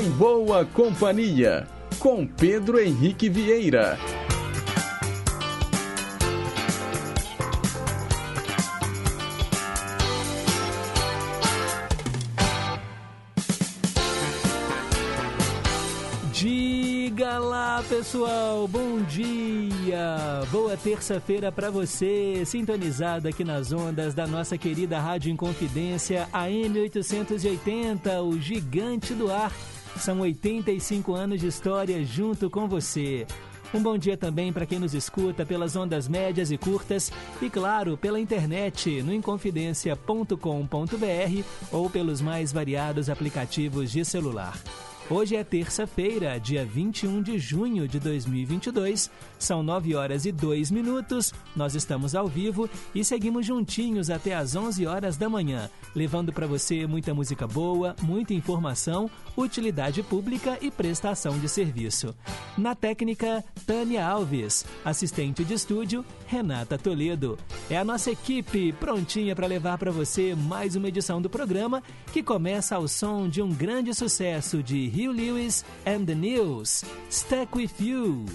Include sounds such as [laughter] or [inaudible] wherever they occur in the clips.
Em Boa Companhia, com Pedro Henrique Vieira. Diga lá, pessoal, bom dia! Boa terça-feira para você, sintonizado aqui nas ondas da nossa querida Rádio Inconfidência, AM 880, o gigante do ar. São 85 anos de história junto com você. Um bom dia também para quem nos escuta pelas ondas médias e curtas e, claro, pela internet no inconfidencia.com.br ou pelos mais variados aplicativos de celular. Hoje é terça-feira, dia 21 de junho de 2022. São 9 horas e 2 minutos. Nós estamos ao vivo e seguimos juntinhos até às 11 horas da manhã, levando para você muita música boa, muita informação, utilidade pública e prestação de serviço. Na técnica, Tânia Alves. Assistente de estúdio, Renata Toledo. É a nossa equipe prontinha para levar para você mais uma edição do programa que começa ao som de um grande sucesso de Hugh Lewis and the News. Stuck with You.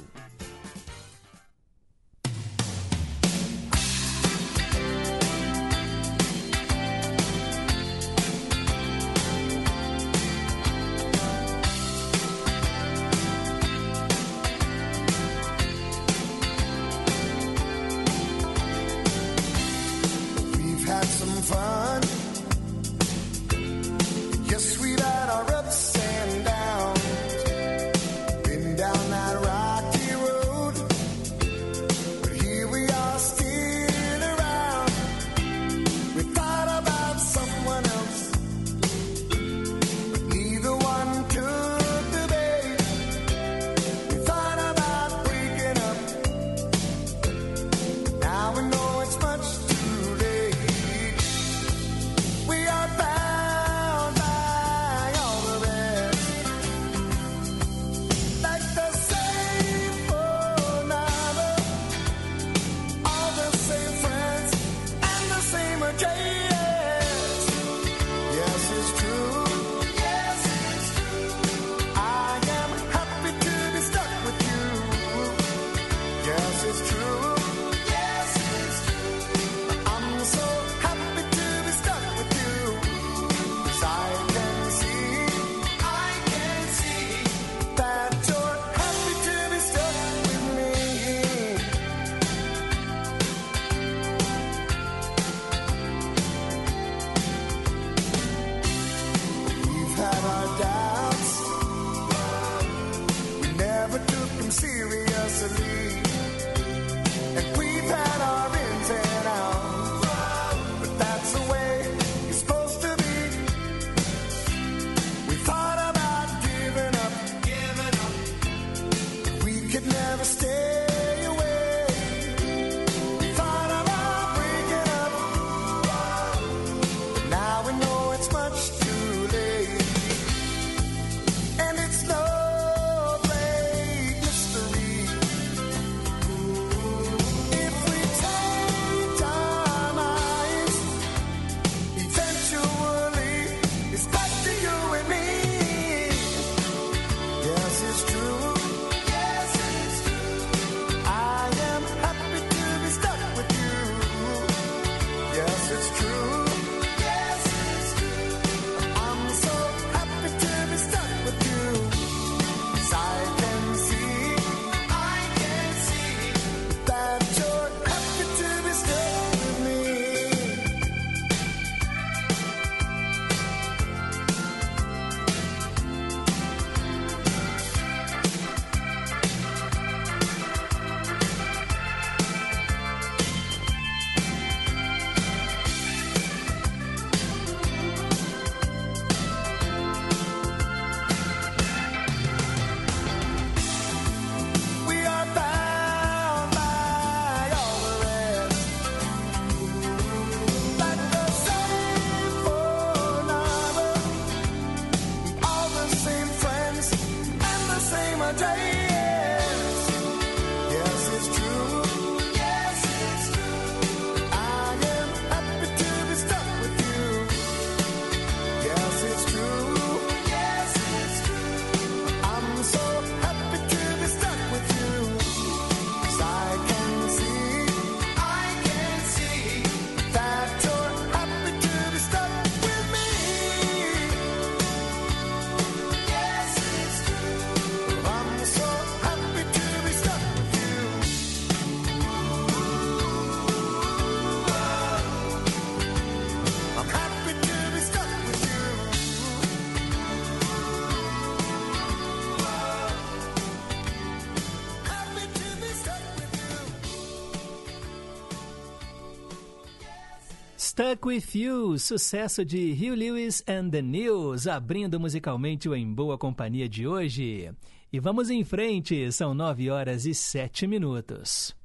Stuck With You, sucesso de Hugh Lewis and the News, abrindo musicalmente o Em Boa Companhia de hoje. E vamos em frente, são nove horas e sete minutos.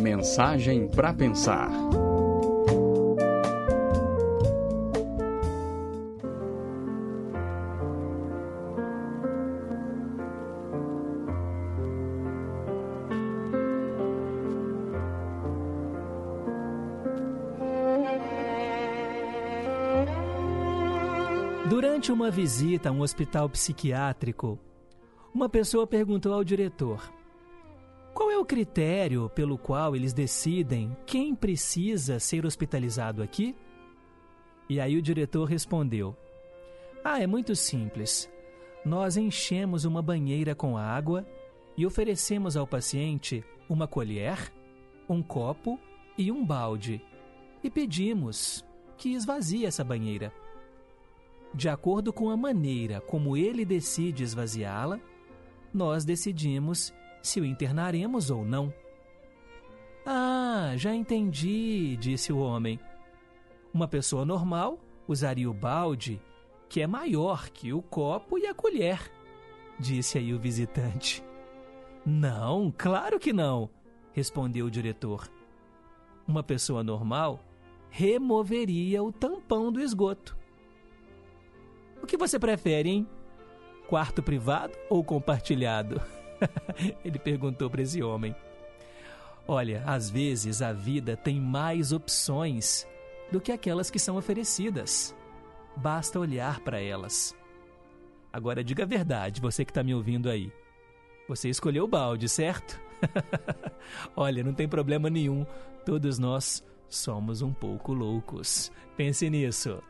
Mensagem para pensar. Uma visita a um hospital psiquiátrico, uma pessoa perguntou ao diretor: Qual é o critério pelo qual eles decidem quem precisa ser hospitalizado aqui? E aí o diretor respondeu: Ah, é muito simples. Nós enchemos uma banheira com água e oferecemos ao paciente uma colher, um copo e um balde e pedimos que esvazie essa banheira. De acordo com a maneira como ele decide esvaziá-la, nós decidimos se o internaremos ou não. Ah, já entendi, disse o homem. Uma pessoa normal usaria o balde, que é maior que o copo e a colher, disse aí o visitante. Não, claro que não, respondeu o diretor. Uma pessoa normal removeria o tampão do esgoto. O que você prefere, hein? Quarto privado ou compartilhado? [laughs] Ele perguntou para esse homem. Olha, às vezes a vida tem mais opções do que aquelas que são oferecidas. Basta olhar para elas. Agora diga a verdade, você que está me ouvindo aí. Você escolheu o balde, certo? [laughs] Olha, não tem problema nenhum. Todos nós somos um pouco loucos. Pense nisso.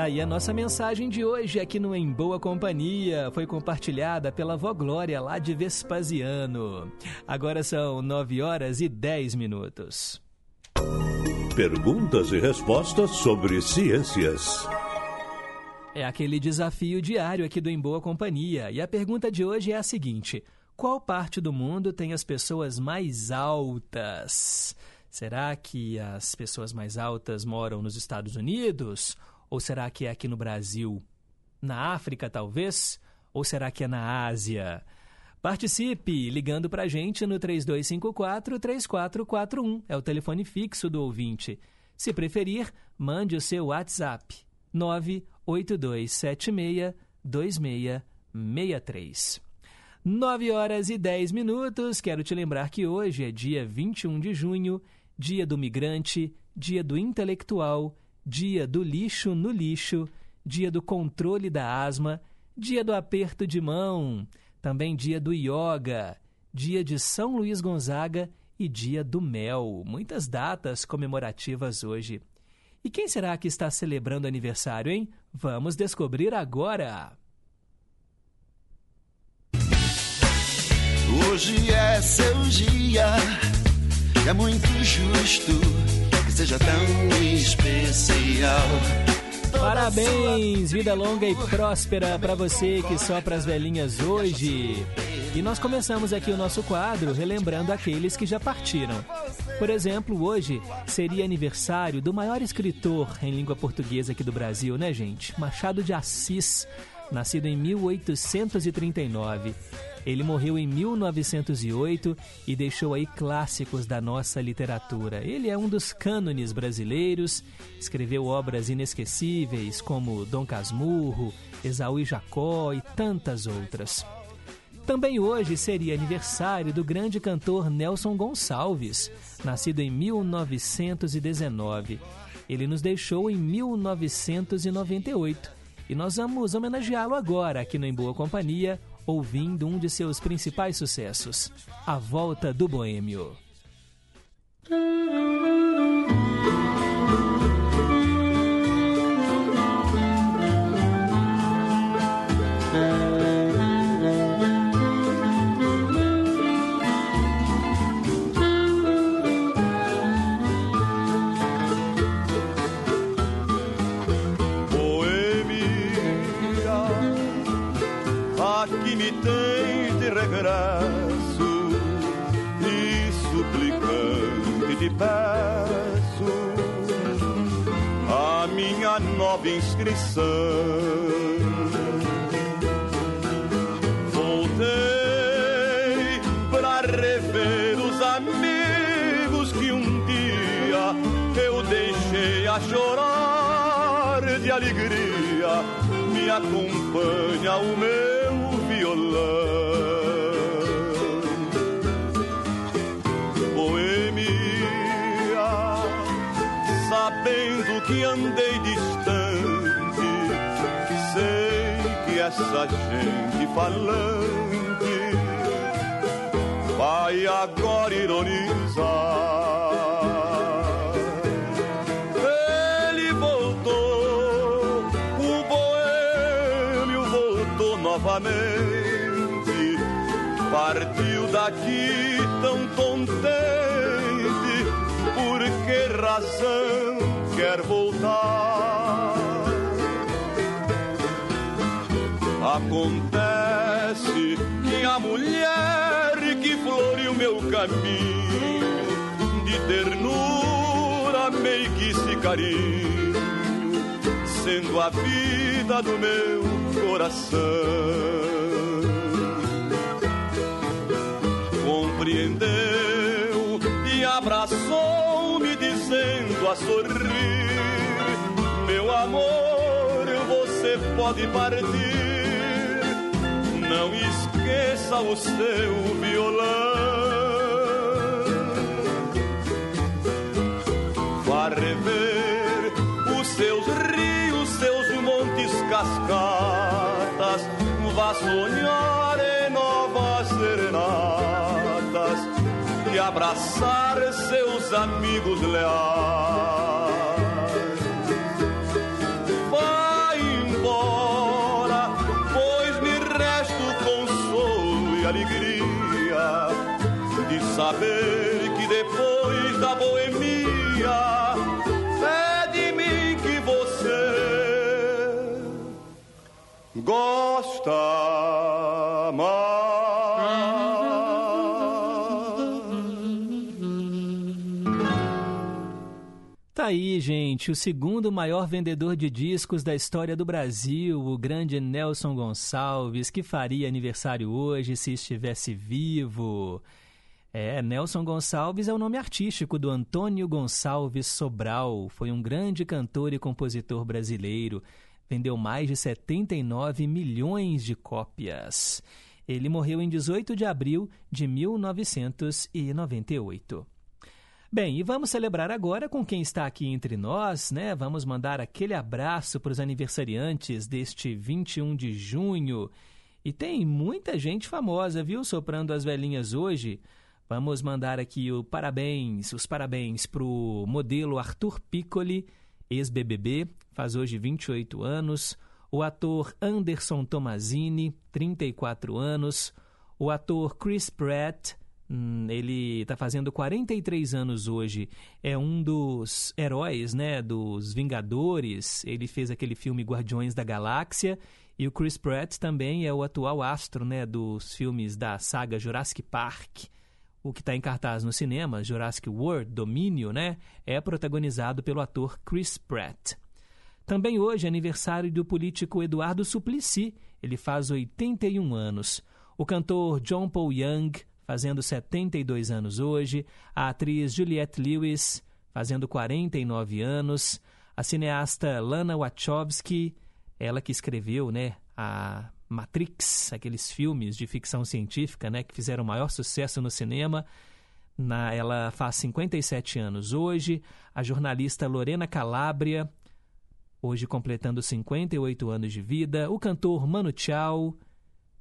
Tá aí a nossa mensagem de hoje aqui no Em Boa Companhia. Foi compartilhada pela Vó Glória lá de Vespasiano. Agora são 9 horas e 10 minutos. Perguntas e respostas sobre ciências. É aquele desafio diário aqui do Em Boa Companhia. E a pergunta de hoje é a seguinte: Qual parte do mundo tem as pessoas mais altas? Será que as pessoas mais altas moram nos Estados Unidos? Ou será que é aqui no Brasil? Na África, talvez? Ou será que é na Ásia? Participe ligando para a gente no 3254-3441. É o telefone fixo do ouvinte. Se preferir, mande o seu WhatsApp 982762663. 9 horas e 10 minutos. Quero te lembrar que hoje é dia 21 de junho, dia do migrante, dia do intelectual dia do lixo no lixo, dia do controle da asma, dia do aperto de mão, também dia do yoga, dia de São Luís Gonzaga e dia do mel. Muitas datas comemorativas hoje. E quem será que está celebrando aniversário, hein? Vamos descobrir agora! Hoje é seu dia, é muito justo seja tão especial. Parabéns, vida longa e próspera para você que sopra as velhinhas hoje. E nós começamos aqui o nosso quadro relembrando aqueles que já partiram. Por exemplo, hoje seria aniversário do maior escritor em língua portuguesa aqui do Brasil, né, gente? Machado de Assis, nascido em 1839. Ele morreu em 1908 e deixou aí clássicos da nossa literatura. Ele é um dos cânones brasileiros, escreveu obras inesquecíveis como Dom Casmurro, Esaú e Jacó e tantas outras. Também hoje seria aniversário do grande cantor Nelson Gonçalves, nascido em 1919. Ele nos deixou em 1998 e nós vamos homenageá-lo agora aqui no Em Boa Companhia, ouvindo um de seus principais sucessos, A Volta do Boêmio. Inscrição. Voltei pra rever os amigos que um dia eu deixei a chorar de alegria. Me acompanha o meu essa gente falante vai agora ironizar. Caminho de ternura, meiguice e carinho, sendo a vida do meu coração. Compreendeu e abraçou-me dizendo a sorrir: Meu amor, você pode partir não esqueça o seu violão. Seus rios, seus montes, cascatas. Vá sonhar em novas serenatas e abraçar seus amigos leais. alegria de saber gosta Tá aí, gente, o segundo maior vendedor de discos da história do Brasil, o grande Nelson Gonçalves, que faria aniversário hoje se estivesse vivo. É, Nelson Gonçalves é o nome artístico do Antônio Gonçalves Sobral. Foi um grande cantor e compositor brasileiro. Vendeu mais de 79 milhões de cópias. Ele morreu em 18 de abril de 1998. Bem, e vamos celebrar agora com quem está aqui entre nós, né? Vamos mandar aquele abraço para os aniversariantes deste 21 de junho. E tem muita gente famosa, viu, soprando as velhinhas hoje. Vamos mandar aqui o parabéns, os parabéns para o modelo Arthur Piccoli, ex-BBB, faz hoje 28 anos. O ator Anderson Tomazini, 34 anos. O ator Chris Pratt, Hum, ele está fazendo 43 anos hoje. É um dos heróis, né, dos Vingadores. Ele fez aquele filme Guardiões da Galáxia. E o Chris Pratt também é o atual astro, né, dos filmes da saga Jurassic Park. O que está em cartaz no cinema, Jurassic World, Domínio, né, é protagonizado pelo ator Chris Pratt. Também hoje é aniversário do político Eduardo Suplicy. Ele faz 81 anos. O cantor John Paul Young fazendo 72 anos hoje, a atriz Juliette Lewis, fazendo 49 anos, a cineasta Lana Wachowski, ela que escreveu, né, a Matrix, aqueles filmes de ficção científica, né, que fizeram maior sucesso no cinema. Na, ela faz 57 anos hoje. A jornalista Lorena Calabria, hoje completando 58 anos de vida. O cantor Mano Chao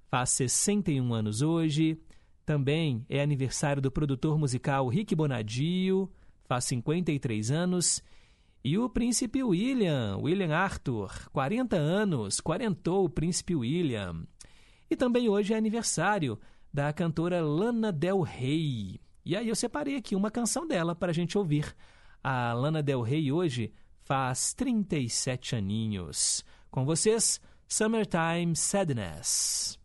faz 61 anos hoje. Também é aniversário do produtor musical Rick Bonadio, faz 53 anos. E o príncipe William, William Arthur, 40 anos, quarentou o príncipe William. E também hoje é aniversário da cantora Lana Del Rey. E aí eu separei aqui uma canção dela para a gente ouvir. A Lana Del Rey hoje faz 37 aninhos. Com vocês, Summertime Sadness.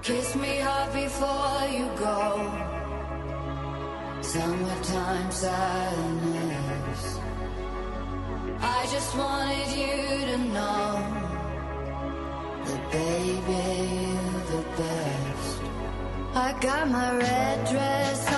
Kiss me hard before you go. Summertime silence. Just wanted you to know that baby you're the best. I got my red dress on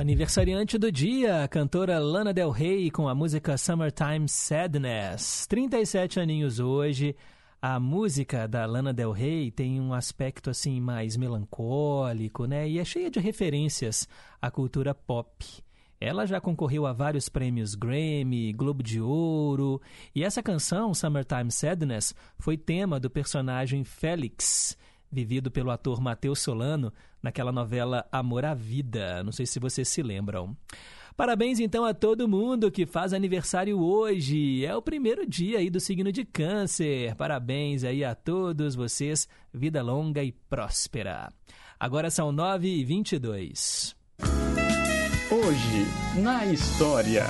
Aniversariante do dia, a cantora Lana Del Rey com a música Summertime Sadness. 37 aninhos hoje. A música da Lana Del Rey tem um aspecto assim mais melancólico, né? E é cheia de referências à cultura pop. Ela já concorreu a vários prêmios Grammy, Globo de Ouro, e essa canção, Summertime Sadness, foi tema do personagem Félix, vivido pelo ator Matheus Solano naquela novela Amor à Vida. Não sei se vocês se lembram. Parabéns então a todo mundo que faz aniversário hoje. É o primeiro dia aí do signo de Câncer. Parabéns aí a todos vocês. Vida longa e próspera. Agora são 9 e 22. Hoje, na história.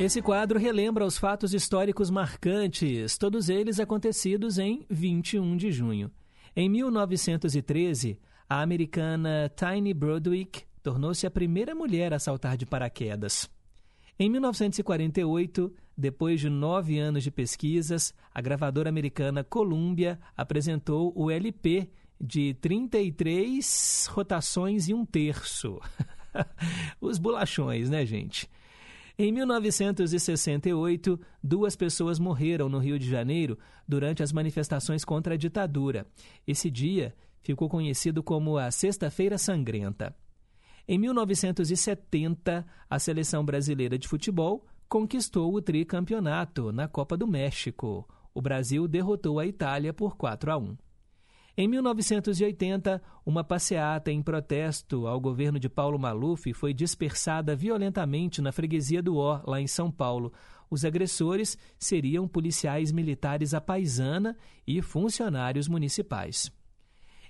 Esse quadro relembra os fatos históricos marcantes, todos eles acontecidos em 21 de junho. Em 1913, a americana Tiny Broadwick tornou-se a primeira mulher a saltar de paraquedas. Em 1948, depois de nove anos de pesquisas, a gravadora americana Columbia apresentou o LP de 33 rotações e um terço. [laughs] Os bolachões, né, gente? Em 1968, duas pessoas morreram no Rio de Janeiro durante as manifestações contra a ditadura. Esse dia ficou conhecido como a Sexta-feira Sangrenta. Em 1970, a seleção brasileira de futebol conquistou o tricampeonato na Copa do México. O Brasil derrotou a Itália por 4 a 1. Em 1980, uma passeata em protesto ao governo de Paulo Maluf foi dispersada violentamente na freguesia do Ó, lá em São Paulo. Os agressores seriam policiais militares à paisana e funcionários municipais.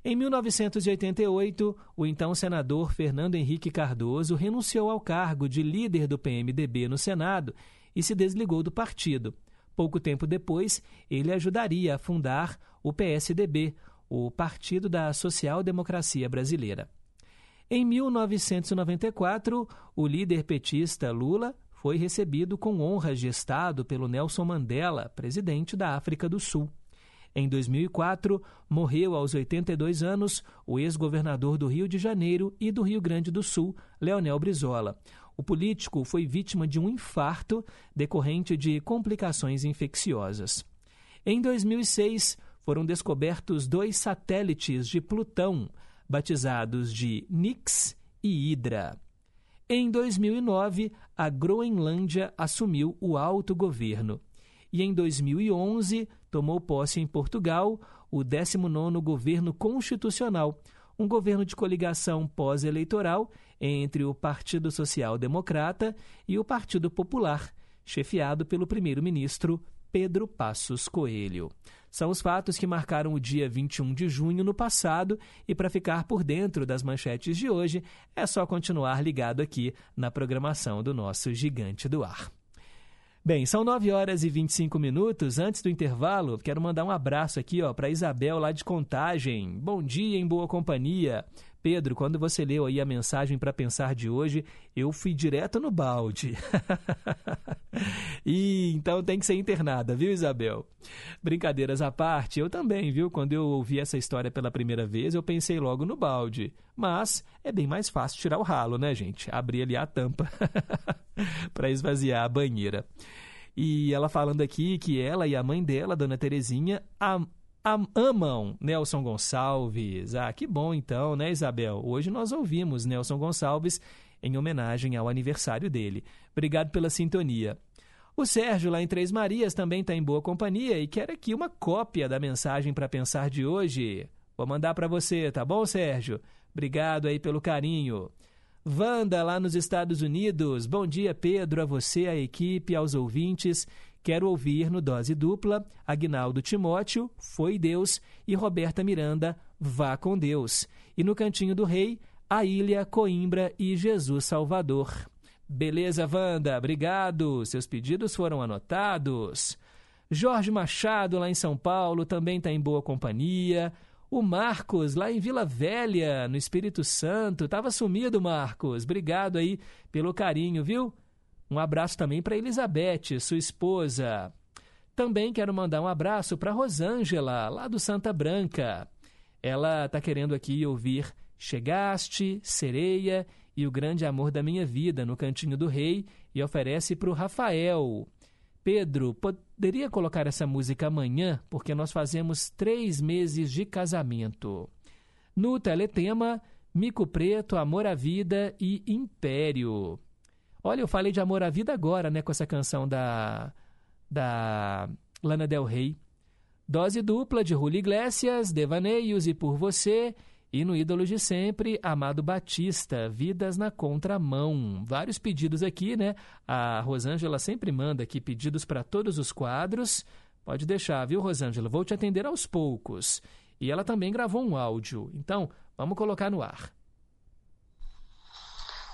Em 1988, o então senador Fernando Henrique Cardoso renunciou ao cargo de líder do PMDB no Senado e se desligou do partido. Pouco tempo depois, ele ajudaria a fundar o PSDB, o Partido da Social Democracia Brasileira. Em 1994, o líder petista Lula foi recebido com honras de Estado pelo Nelson Mandela, presidente da África do Sul. Em 2004, morreu aos 82 anos o ex-governador do Rio de Janeiro e do Rio Grande do Sul, Leonel Brizola. O político foi vítima de um infarto decorrente de complicações infecciosas. Em 2006, foram descobertos dois satélites de Plutão, batizados de Nix e Hydra. Em 2009, a Groenlândia assumiu o autogoverno. E em 2011, tomou posse em Portugal o 19º governo constitucional, um governo de coligação pós-eleitoral entre o Partido Social Democrata e o Partido Popular, chefiado pelo primeiro-ministro Pedro Passos Coelho. São os fatos que marcaram o dia 21 de junho no passado e para ficar por dentro das manchetes de hoje é só continuar ligado aqui na programação do nosso Gigante do Ar. Bem, são 9 horas e 25 minutos. Antes do intervalo, quero mandar um abraço aqui para Isabel, lá de Contagem. Bom dia em boa companhia. Pedro, quando você leu aí a mensagem para pensar de hoje, eu fui direto no balde. [laughs] e então tem que ser internada, viu, Isabel? Brincadeiras à parte, eu também, viu? Quando eu ouvi essa história pela primeira vez, eu pensei logo no balde. Mas é bem mais fácil tirar o ralo, né, gente? Abrir ali a tampa [laughs] para esvaziar a banheira. E ela falando aqui que ela e a mãe dela, Dona Terezinha, amam Nelson Gonçalves. Ah, que bom então, né, Isabel? Hoje nós ouvimos Nelson Gonçalves em homenagem ao aniversário dele. Obrigado pela sintonia. O Sérgio, lá em Três Marias, também está em boa companhia e quer aqui uma cópia da mensagem para pensar de hoje. Vou mandar para você, tá bom, Sérgio? Obrigado aí pelo carinho. Wanda, lá nos Estados Unidos. Bom dia, Pedro, a você, a equipe, aos ouvintes. Quero ouvir no Dose Dupla Agnaldo Timóteo, Foi Deus, e Roberta Miranda, Vá com Deus. E no Cantinho do Rei, A Ilha, Coimbra e Jesus Salvador. Beleza, Wanda, obrigado. Seus pedidos foram anotados. Jorge Machado, lá em São Paulo, também está em boa companhia. O Marcos, lá em Vila Velha, no Espírito Santo. Tava sumido, Marcos. Obrigado aí pelo carinho, viu? Um abraço também para Elizabeth, sua esposa. Também quero mandar um abraço para Rosângela, lá do Santa Branca. Ela está querendo aqui ouvir Chegaste, Sereia e O Grande Amor da Minha Vida no Cantinho do Rei e oferece para o Rafael. Pedro, poderia colocar essa música amanhã, porque nós fazemos três meses de casamento. No teletema, Mico Preto, Amor à Vida e Império. Olha, eu falei de amor à vida agora, né, com essa canção da, da Lana Del Rey. Dose dupla de Julio Iglesias, Devaneios e Por Você. E no Ídolo de Sempre, Amado Batista, Vidas na Contramão. Vários pedidos aqui, né? A Rosângela sempre manda aqui pedidos para todos os quadros. Pode deixar, viu, Rosângela? Vou te atender aos poucos. E ela também gravou um áudio. Então, vamos colocar no ar.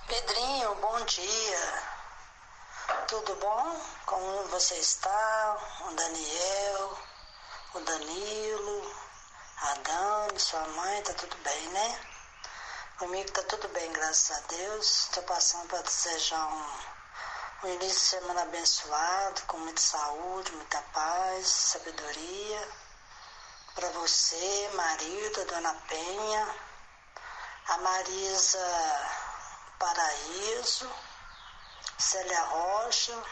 Pedrinho, bom dia. tudo bom? Como você está? O Daniel, o Danilo, a Dani, sua mãe, tá tudo bem, né? Comigo tá tudo bem, graças a Deus. Estou passando para desejar um, um início de semana abençoado, com muita saúde, muita paz, sabedoria. Para você, marido, Dona Penha, a Marisa Paraíso, Célia Rocha,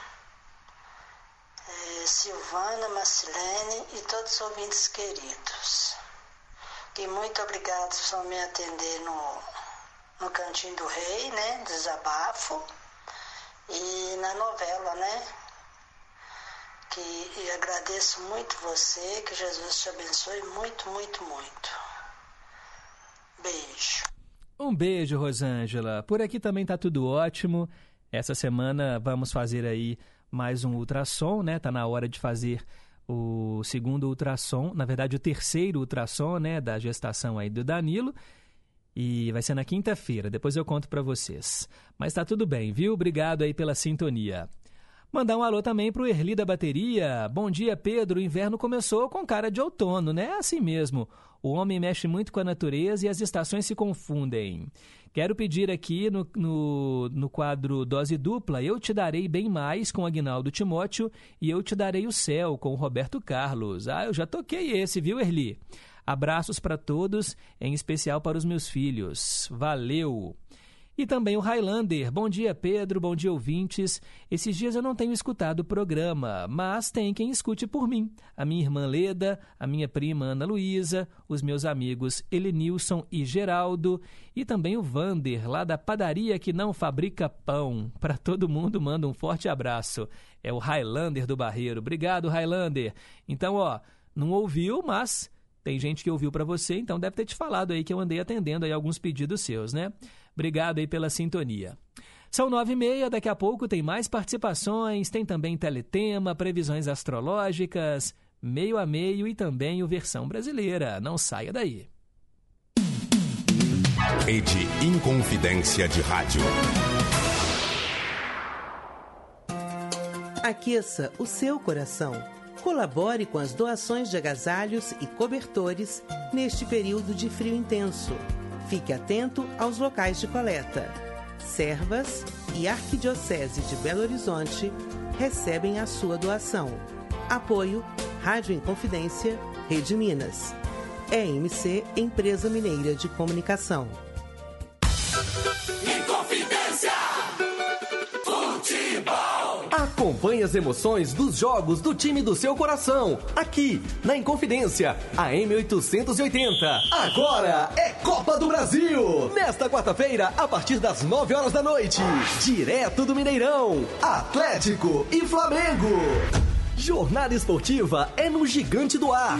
eh, Silvana Macilene e todos os ouvintes queridos. E muito obrigado por me atender no, no Cantinho do Rei, né? Desabafo. E na novela, né? Que agradeço muito você, que Jesus te abençoe muito, muito, muito. Beijo. Um beijo, Rosângela. Por aqui também tá tudo ótimo. Essa semana vamos fazer aí mais um ultrassom, né? Tá na hora de fazer o segundo ultrassom, na verdade o terceiro ultrassom, né, da gestação aí do Danilo. E vai ser na quinta-feira, depois eu conto para vocês. Mas tá tudo bem, viu? Obrigado aí pela sintonia. Mandar um alô também pro Erli da Bateria. Bom dia, Pedro. O inverno começou com cara de outono, né? É assim mesmo. O homem mexe muito com a natureza e as estações se confundem. Quero pedir aqui no, no, no quadro Dose Dupla, Eu Te Darei Bem Mais, com Agnaldo Timóteo, e Eu Te Darei o Céu, com Roberto Carlos. Ah, eu já toquei esse, viu, Erli? Abraços para todos, em especial para os meus filhos. Valeu! E também o Highlander. Bom dia, Pedro. Bom dia, ouvintes. Esses dias eu não tenho escutado o programa, mas tem quem escute por mim. A minha irmã Leda, a minha prima Ana Luísa, os meus amigos Elenilson e Geraldo, e também o Vander, lá da padaria que não fabrica pão. Para todo mundo, manda um forte abraço. É o Highlander do Barreiro. Obrigado, Highlander. Então, ó, não ouviu, mas tem gente que ouviu para você, então deve ter te falado aí que eu andei atendendo aí alguns pedidos seus, né? Obrigado aí pela sintonia. São nove e meia, daqui a pouco tem mais participações, tem também teletema, previsões astrológicas, meio a meio e também o versão brasileira. Não saia daí. Rede Inconfidência de Rádio. Aqueça o seu coração. Colabore com as doações de agasalhos e cobertores neste período de frio intenso. Fique atento aos locais de coleta. Servas e Arquidiocese de Belo Horizonte recebem a sua doação. Apoio Rádio Inconfidência, Rede Minas. EMC Empresa Mineira de Comunicação. Acompanhe as emoções dos jogos do time do seu coração, aqui na Inconfidência, a M880. Agora é Copa do Brasil! Nesta quarta-feira, a partir das 9 horas da noite, direto do Mineirão, Atlético e Flamengo. Jornada esportiva é no Gigante do Ar.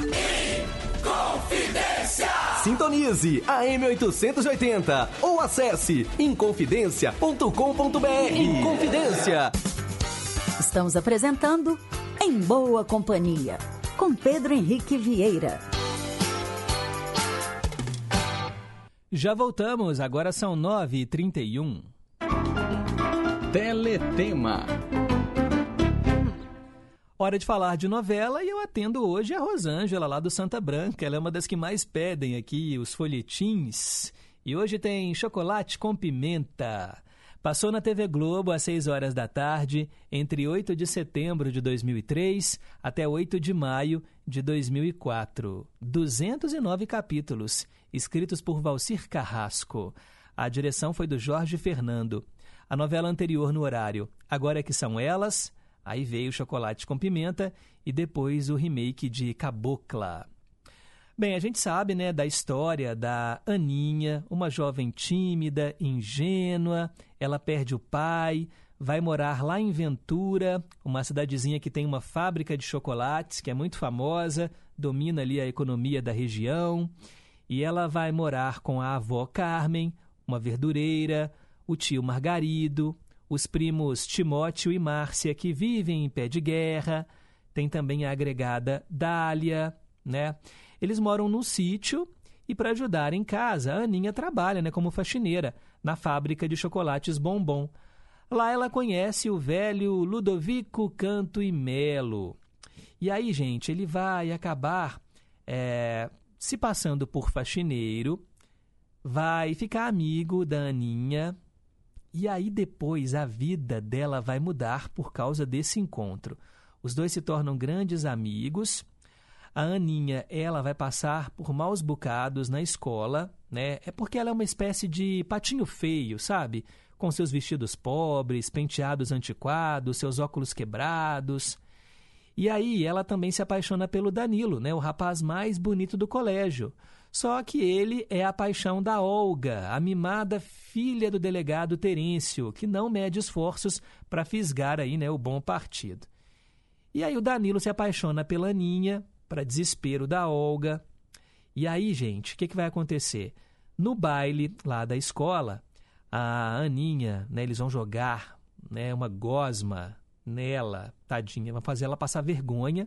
Confidência. Sintonize a M880 ou acesse inconfidencia.com.br. Inconfidência. Estamos apresentando Em Boa Companhia, com Pedro Henrique Vieira. Já voltamos, agora são 9h31. Teletema. Hora de falar de novela e eu atendo hoje a Rosângela, lá do Santa Branca. Ela é uma das que mais pedem aqui os folhetins. E hoje tem chocolate com pimenta. Passou na TV Globo às 6 horas da tarde, entre 8 de setembro de 2003 até 8 de maio de 2004. 209 capítulos, escritos por Valcir Carrasco. A direção foi do Jorge Fernando. A novela anterior no horário, Agora é que são elas, aí veio Chocolate com Pimenta e depois o remake de Cabocla. Bem, a gente sabe, né, da história da Aninha, uma jovem tímida, ingênua, ela perde o pai, vai morar lá em Ventura, uma cidadezinha que tem uma fábrica de chocolates, que é muito famosa, domina ali a economia da região, e ela vai morar com a avó Carmen, uma verdureira, o tio Margarido, os primos Timóteo e Márcia, que vivem em pé de guerra, tem também a agregada Dália, né? Eles moram num sítio e, para ajudar em casa, a Aninha trabalha né, como faxineira na fábrica de chocolates Bombom. Lá ela conhece o velho Ludovico Canto e Melo. E aí, gente, ele vai acabar é, se passando por faxineiro, vai ficar amigo da Aninha, e aí depois a vida dela vai mudar por causa desse encontro. Os dois se tornam grandes amigos. A Aninha, ela vai passar por maus bocados na escola, né? É porque ela é uma espécie de patinho feio, sabe? Com seus vestidos pobres, penteados antiquados, seus óculos quebrados. E aí ela também se apaixona pelo Danilo, né? O rapaz mais bonito do colégio. Só que ele é a paixão da Olga, a mimada filha do delegado Terêncio, que não mede esforços para fisgar aí, né, o bom partido. E aí o Danilo se apaixona pela Aninha, para desespero da Olga. E aí, gente, o que, que vai acontecer? No baile lá da escola, a Aninha, né, eles vão jogar né, uma gosma nela, tadinha, vão fazer ela passar vergonha.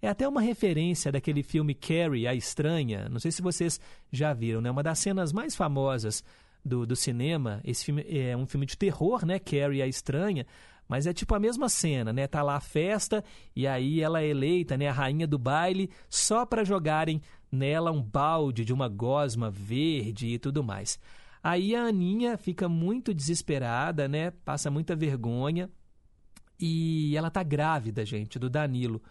É até uma referência daquele filme Carrie, a Estranha. Não sei se vocês já viram, né? Uma das cenas mais famosas do, do cinema. Esse filme é um filme de terror, né? Carrie, a Estranha. Mas é tipo a mesma cena, né? Tá lá a festa e aí ela é eleita, né? A rainha do baile, só para jogarem nela um balde de uma gosma verde e tudo mais. Aí a Aninha fica muito desesperada, né? Passa muita vergonha. E ela tá grávida, gente, do Danilo.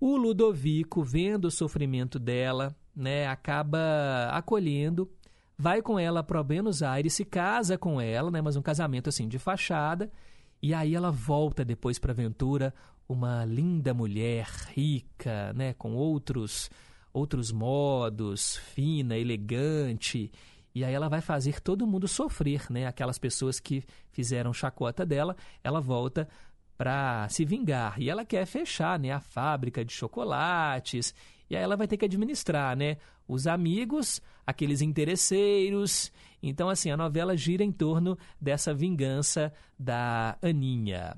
O Ludovico, vendo o sofrimento dela, né, acaba acolhendo, vai com ela para Buenos Aires, se casa com ela, né, mas um casamento assim de fachada, e aí ela volta depois para Aventura, uma linda mulher, rica, né, com outros outros modos, fina, elegante, e aí ela vai fazer todo mundo sofrer, né? Aquelas pessoas que fizeram chacota dela, ela volta para se vingar. E ela quer fechar né, a fábrica de chocolates. E aí ela vai ter que administrar né, os amigos, aqueles interesseiros. Então, assim, a novela gira em torno dessa vingança da Aninha.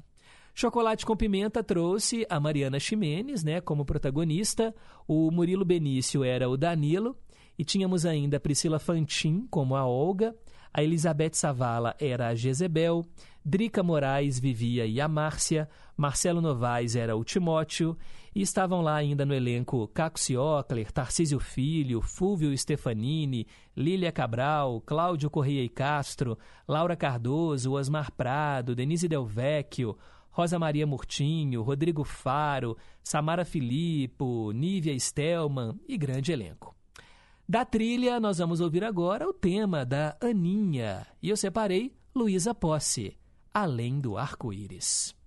Chocolate com Pimenta trouxe a Mariana Ximenes né, como protagonista. O Murilo Benício era o Danilo. E tínhamos ainda a Priscila Fantin como a Olga. A Elizabeth Savala era a Jezebel. Drica Moraes vivia e a Márcia, Marcelo Novaes era o Timóteo, e estavam lá ainda no elenco Caco Ciocler, Tarcísio Filho, Fúvio Stefanini, Lília Cabral, Cláudio Correia e Castro, Laura Cardoso, Osmar Prado, Denise Del Vecchio, Rosa Maria Murtinho, Rodrigo Faro, Samara Filippo, Nívia Stelman e grande elenco. Da trilha, nós vamos ouvir agora o tema da Aninha, e eu separei Luísa Posse além do arco-íris.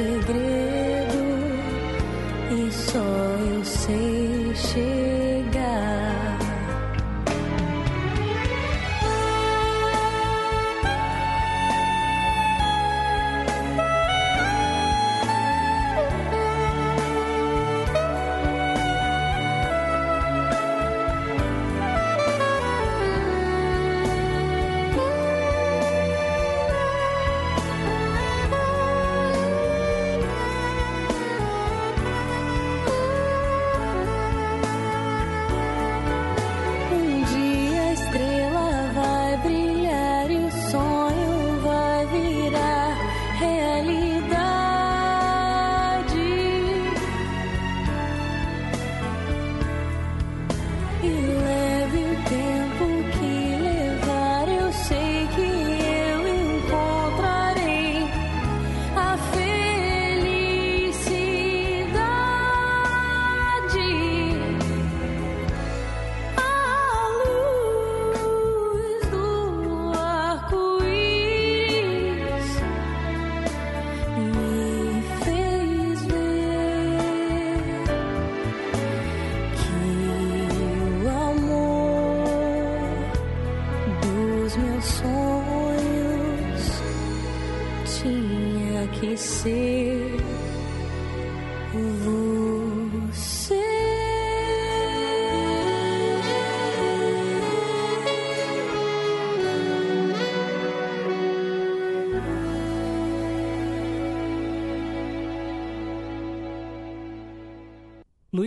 Segredo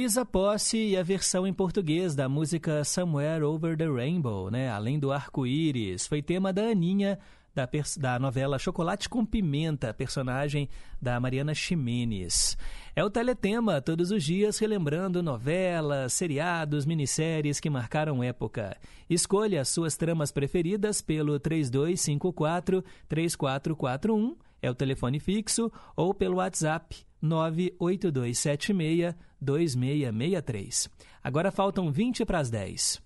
Luísa Posse e a versão em português da música Somewhere Over the Rainbow, né? Além do arco-íris, foi tema da Aninha da, da novela Chocolate com Pimenta, personagem da Mariana Ximenes. É o teletema todos os dias relembrando novelas, seriados, minisséries que marcaram época. Escolha as suas tramas preferidas pelo 3254 3441, é o telefone fixo, ou pelo WhatsApp 98276 2663. Agora faltam 20 para as 10.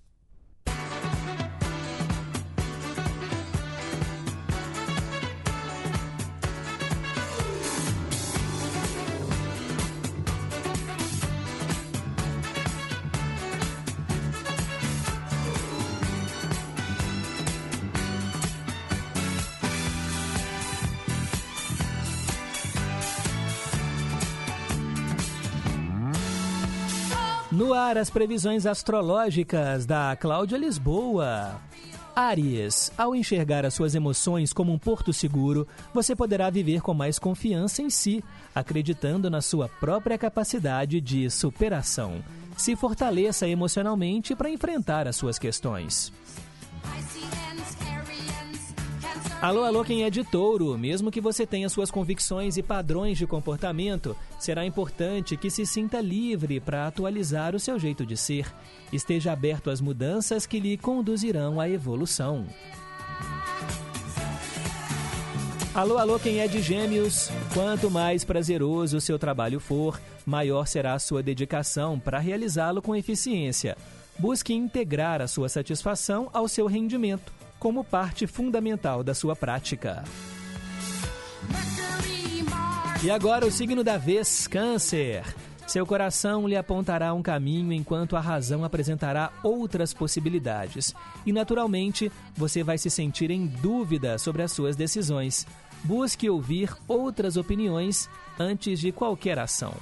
Ar, as previsões astrológicas da Cláudia Lisboa. Áries, ao enxergar as suas emoções como um porto seguro, você poderá viver com mais confiança em si, acreditando na sua própria capacidade de superação. Se fortaleça emocionalmente para enfrentar as suas questões. Alô, alô, quem é de touro, mesmo que você tenha suas convicções e padrões de comportamento, será importante que se sinta livre para atualizar o seu jeito de ser. Esteja aberto às mudanças que lhe conduzirão à evolução. Alô, alô, quem é de gêmeos? Quanto mais prazeroso o seu trabalho for, maior será a sua dedicação para realizá-lo com eficiência. Busque integrar a sua satisfação ao seu rendimento, como parte fundamental da sua prática. E agora o signo da vez, Câncer. Seu coração lhe apontará um caminho enquanto a razão apresentará outras possibilidades. E naturalmente, você vai se sentir em dúvida sobre as suas decisões. Busque ouvir outras opiniões antes de qualquer ação.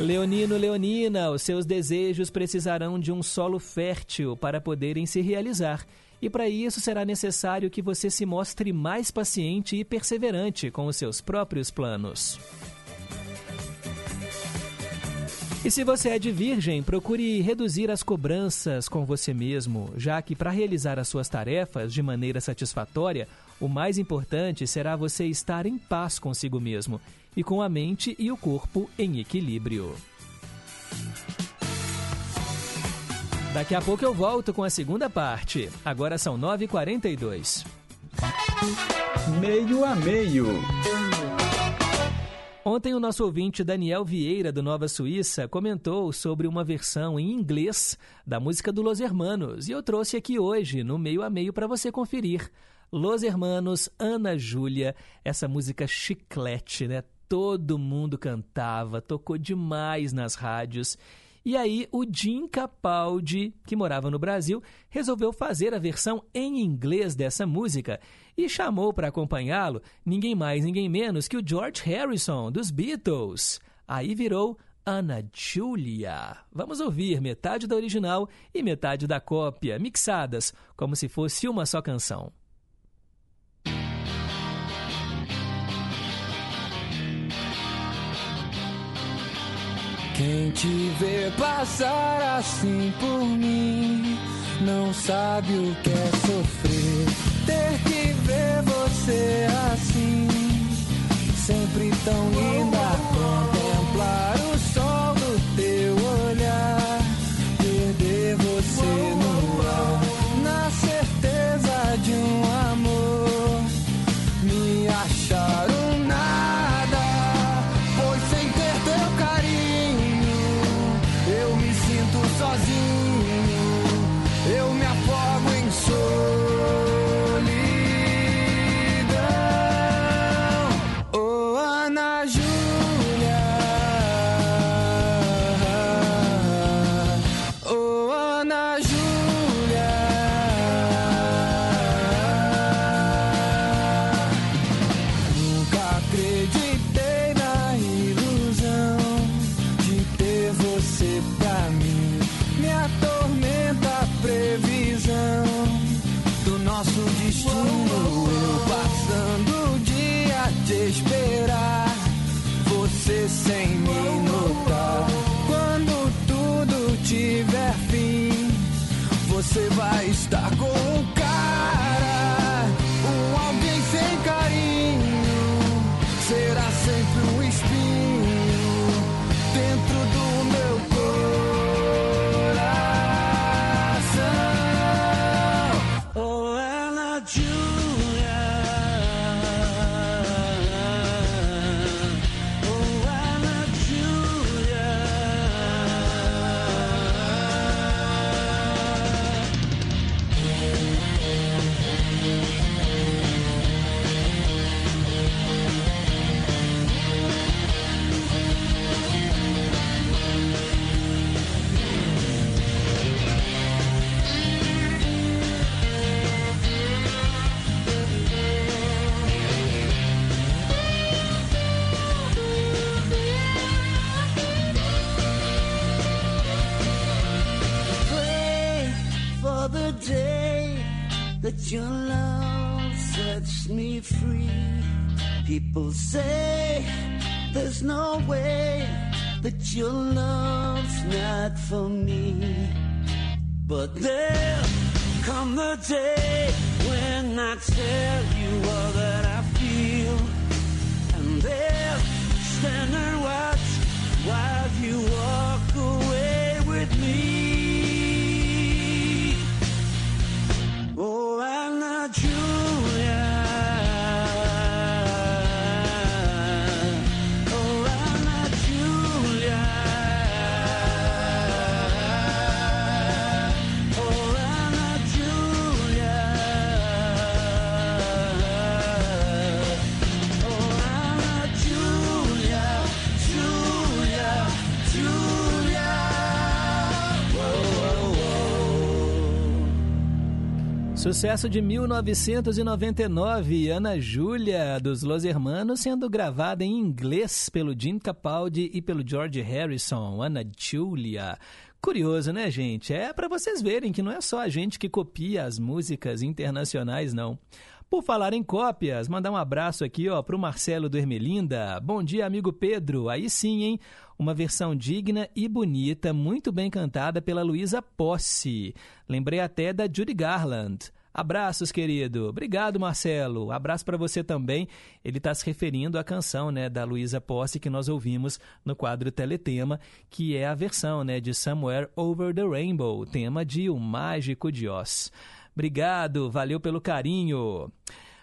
Leonino, Leonina, os seus desejos precisarão de um solo fértil para poderem se realizar. E para isso será necessário que você se mostre mais paciente e perseverante com os seus próprios planos. E se você é de virgem, procure reduzir as cobranças com você mesmo, já que para realizar as suas tarefas de maneira satisfatória, o mais importante será você estar em paz consigo mesmo e com a mente e o corpo em equilíbrio. Daqui a pouco eu volto com a segunda parte. Agora são 9h42. Meio a meio. Ontem o nosso ouvinte Daniel Vieira, do Nova Suíça, comentou sobre uma versão em inglês da música do Los Hermanos e eu trouxe aqui hoje, no meio a meio, para você conferir. Los Hermanos, Ana Júlia, essa música chiclete, né? Todo mundo cantava, tocou demais nas rádios. E aí o Jim Capaldi, que morava no Brasil, resolveu fazer a versão em inglês dessa música e chamou para acompanhá-lo ninguém mais, ninguém menos que o George Harrison, dos Beatles. Aí virou Ana Julia. Vamos ouvir metade da original e metade da cópia, mixadas, como se fosse uma só canção. Quem te vê passar assim por mim não sabe o que é sofrer. Ter que ver você assim, sempre tão linda. Contemplar o that your love's not for me. But there'll come the day when I tell you Sucesso de 1999, Ana Júlia, dos Los Hermanos, sendo gravada em inglês pelo Jim Capaldi e pelo George Harrison, Ana Julia. Curioso, né, gente? É para vocês verem que não é só a gente que copia as músicas internacionais, não. Por falar em cópias, mandar um abraço aqui, ó, pro Marcelo do Ermelinda. Bom dia, amigo Pedro. Aí sim, hein? Uma versão digna e bonita, muito bem cantada pela Luísa Posse. Lembrei até da Judy Garland. Abraços, querido. Obrigado, Marcelo. Abraço para você também. Ele está se referindo à canção, né, da Luísa Posse que nós ouvimos no quadro Teletema, que é a versão, né, de Somewhere Over the Rainbow, tema de O Mágico de Oz. Obrigado, valeu pelo carinho.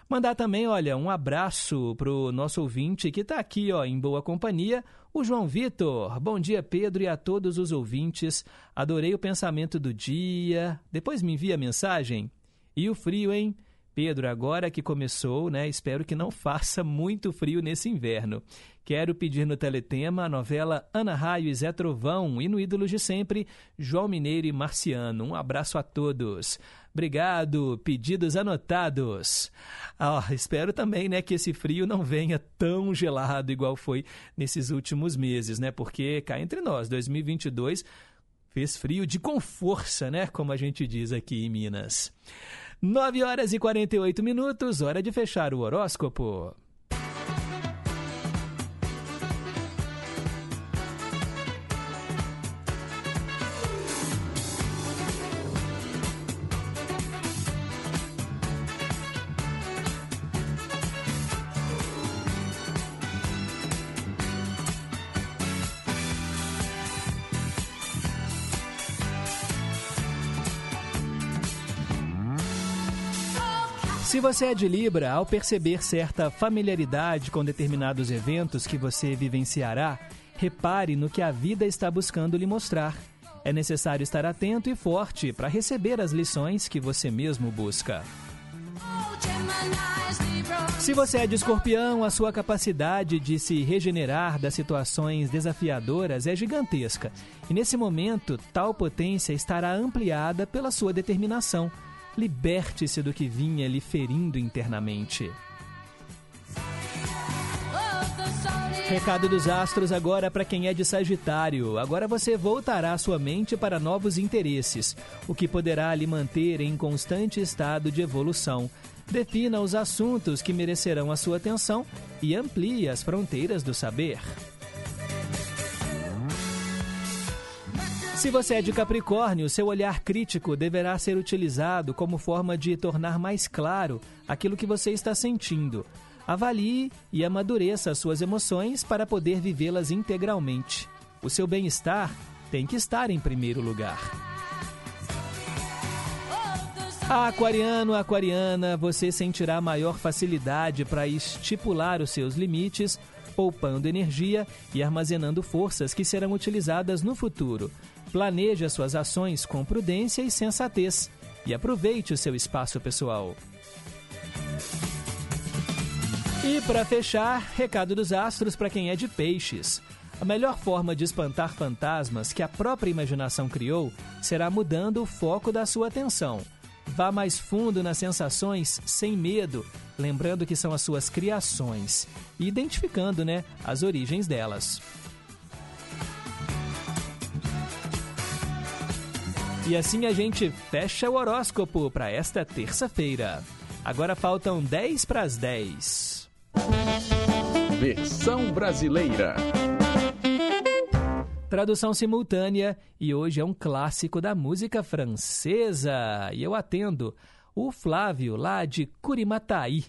Mandar também, olha, um abraço pro nosso ouvinte que está aqui, ó, em boa companhia, o João Vitor. Bom dia, Pedro, e a todos os ouvintes. Adorei o pensamento do dia. Depois me envia a mensagem. E o frio, hein? Pedro, agora que começou, né? Espero que não faça muito frio nesse inverno. Quero pedir no Teletema a novela Ana Raio e Zé Trovão e no Ídolos de Sempre, João Mineiro e Marciano. Um abraço a todos. Obrigado, pedidos anotados. Ah, espero também, né, que esse frio não venha tão gelado igual foi nesses últimos meses, né? Porque cá entre nós, 2022 fez frio de com força, né, como a gente diz aqui em Minas. 9 horas e 48 minutos, hora de fechar o horóscopo. Se você é de Libra, ao perceber certa familiaridade com determinados eventos que você vivenciará, repare no que a vida está buscando lhe mostrar. É necessário estar atento e forte para receber as lições que você mesmo busca. Se você é de escorpião, a sua capacidade de se regenerar das situações desafiadoras é gigantesca. E nesse momento, tal potência estará ampliada pela sua determinação. Liberte-se do que vinha lhe ferindo internamente. Recado dos astros agora para quem é de Sagitário. Agora você voltará sua mente para novos interesses, o que poderá lhe manter em constante estado de evolução. Defina os assuntos que merecerão a sua atenção e amplie as fronteiras do saber. Se você é de Capricórnio, seu olhar crítico deverá ser utilizado como forma de tornar mais claro aquilo que você está sentindo. Avalie e amadureça as suas emoções para poder vivê-las integralmente. O seu bem-estar tem que estar em primeiro lugar. Aquariano, aquariana, você sentirá maior facilidade para estipular os seus limites, poupando energia e armazenando forças que serão utilizadas no futuro. Planeje as suas ações com prudência e sensatez e aproveite o seu espaço pessoal. E para fechar, recado dos astros para quem é de peixes. A melhor forma de espantar fantasmas que a própria imaginação criou será mudando o foco da sua atenção. Vá mais fundo nas sensações sem medo, lembrando que são as suas criações e identificando, né, as origens delas. E assim a gente fecha o horóscopo para esta terça-feira. Agora faltam 10 para as 10. Versão brasileira. Tradução simultânea e hoje é um clássico da música francesa. E eu atendo o Flávio, lá de Curimataí.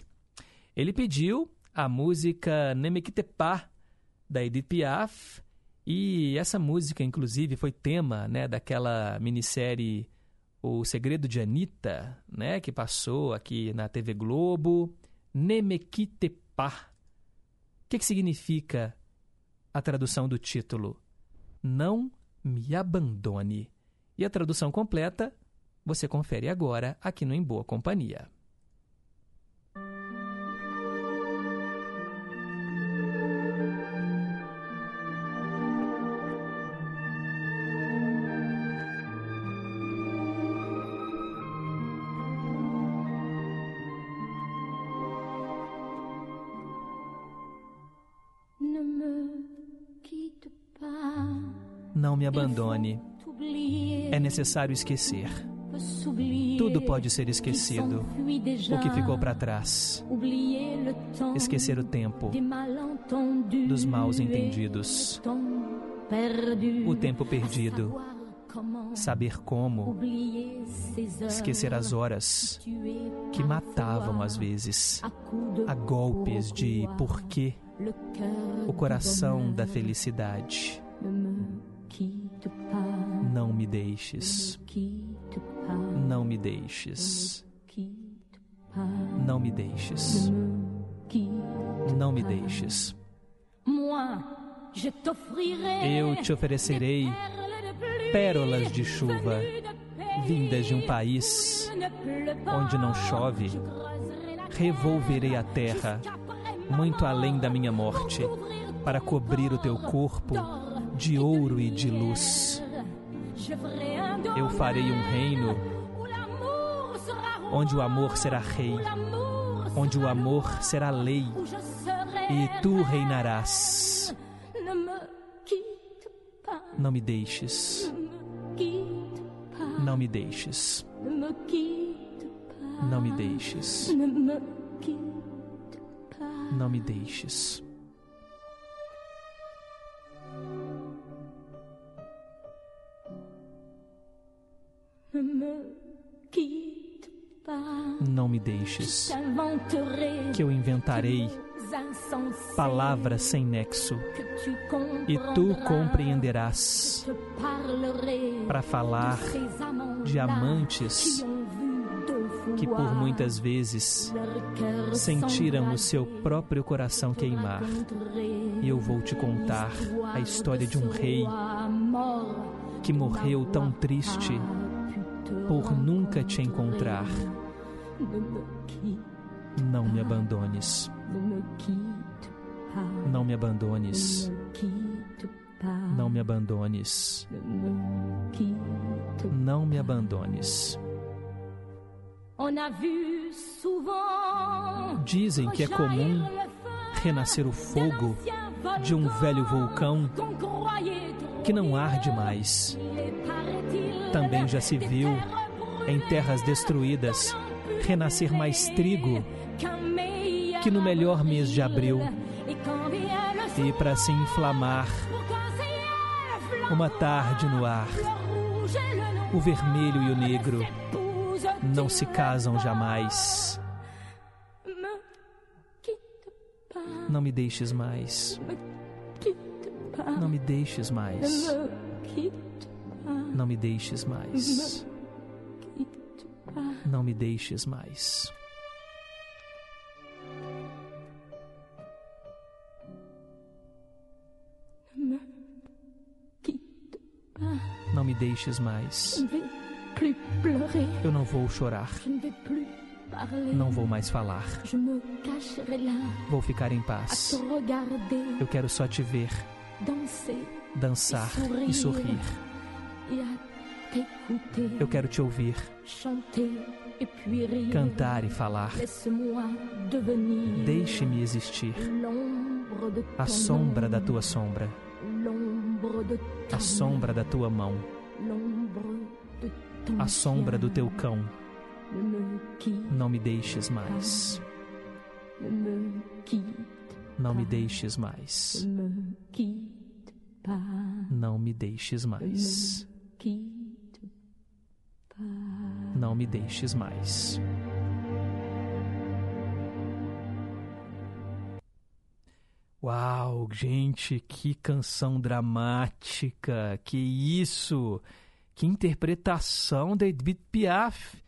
Ele pediu a música Ne me quitte pas, da Edith Piaf. E essa música, inclusive, foi tema né, daquela minissérie O Segredo de Anitta, né, que passou aqui na TV Globo. Ne me quitte pas. O que, que significa a tradução do título? Não me abandone. E a tradução completa você confere agora aqui no Em Boa Companhia. Me abandone. É necessário esquecer. Tudo pode ser esquecido. O que ficou para trás. Esquecer o tempo dos maus entendidos. O tempo perdido. Saber como esquecer as horas que matavam às vezes a golpes de porquê o coração da felicidade. Não me deixes. Não me deixes. Não me deixes. Não me deixes. Eu te oferecerei pérolas de chuva vindas de um país onde não chove. Revolverei a terra muito além da minha morte para cobrir o teu corpo de ouro e de luz. Eu farei um reino onde o amor será rei, onde o amor será lei, e tu reinarás. Não me deixes, não me deixes, não me deixes, não me deixes. Não me deixes, que eu inventarei palavras sem nexo e tu compreenderás para falar de amantes que por muitas vezes sentiram o seu próprio coração queimar. E eu vou te contar a história de um rei que morreu tão triste por nunca te encontrar. Não me abandones, não me abandones, não me abandones, não me abandones. Dizem que é comum renascer o fogo de um velho vulcão que não arde mais. Também já se viu em terras destruídas renascer mais trigo que no melhor mês de abril e para se inflamar uma tarde no ar. O vermelho e o negro não se casam jamais. Não me deixes mais. Não me deixes mais. Não me deixes mais. Não me deixes mais. Não me deixes mais. Eu não vou chorar. Não vou mais falar. Vou ficar em paz. Eu quero só te ver dançar e sorrir. Eu quero te ouvir cantar e falar. Deixe-me existir. A sombra da tua sombra. A sombra da tua mão. A sombra do teu cão. Não me deixes mais. Não me deixes mais. Não me deixes mais. Não me deixes mais. Uau, gente, que canção dramática! Que isso! Que interpretação da Edith Piaf!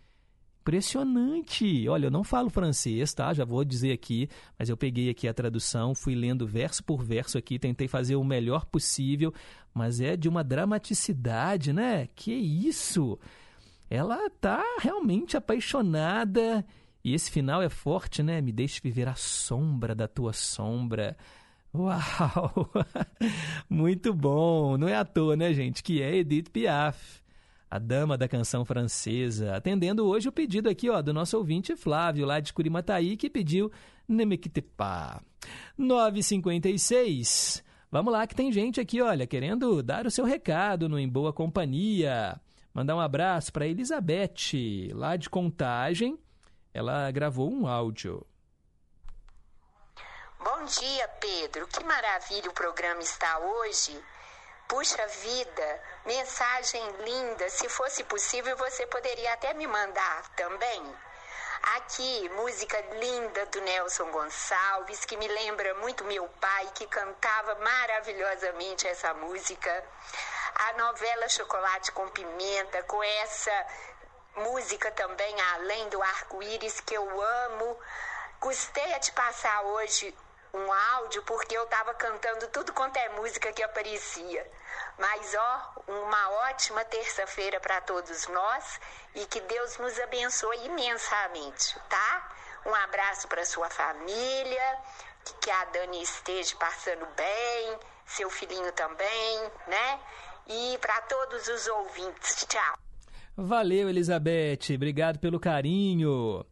Impressionante! Olha, eu não falo francês, tá? Já vou dizer aqui, mas eu peguei aqui a tradução, fui lendo verso por verso aqui, tentei fazer o melhor possível, mas é de uma dramaticidade, né? Que isso! Ela tá realmente apaixonada e esse final é forte, né? Me deixe viver a sombra da tua sombra. Uau! [laughs] Muito bom! Não é à toa, né, gente? Que é Edith Piaf a dama da canção francesa, atendendo hoje o pedido aqui ó, do nosso ouvinte Flávio, lá de Curimataí, que pediu Ne me quitte pas. 9h56. Vamos lá que tem gente aqui, olha, querendo dar o seu recado no Em Boa Companhia. Mandar um abraço para Elizabeth, lá de Contagem. Ela gravou um áudio. Bom dia, Pedro. Que maravilha o programa está hoje. Puxa vida, mensagem linda. Se fosse possível, você poderia até me mandar também. Aqui, música linda do Nelson Gonçalves, que me lembra muito meu pai, que cantava maravilhosamente essa música. A novela Chocolate com Pimenta, com essa música também, Além do Arco-Íris, que eu amo. Gostei de passar hoje um áudio porque eu estava cantando tudo quanto é música que aparecia. Mas ó, uma ótima terça-feira para todos nós e que Deus nos abençoe imensamente, tá? Um abraço para sua família, que, a Dani esteja passando bem, seu filhinho também, né? E para todos os ouvintes, tchau. Valeu, Elizabeth. Obrigado pelo carinho.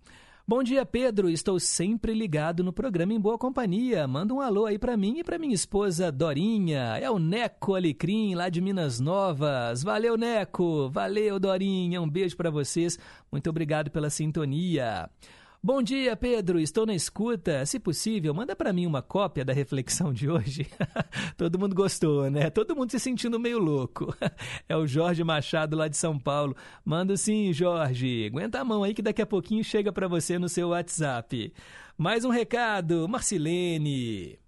Bom dia, Pedro. Estou sempre ligado no programa Em Boa Companhia. Manda um alô aí para mim e para minha esposa Dorinha. É o Neco Alecrim, lá de Minas Novas. Valeu, Neco. Valeu, Dorinha. Um beijo para vocês. Muito obrigado pela sintonia. Bom dia, Pedro. Estou na escuta. Se possível, manda para mim uma cópia da reflexão de hoje. [laughs] Todo mundo gostou, né? Todo mundo se sentindo meio louco. [laughs] É o Jorge Machado lá de São Paulo. Manda sim, Jorge. Aguenta a mão aí que daqui a pouquinho chega para você no seu WhatsApp. Mais um recado, Marcilene.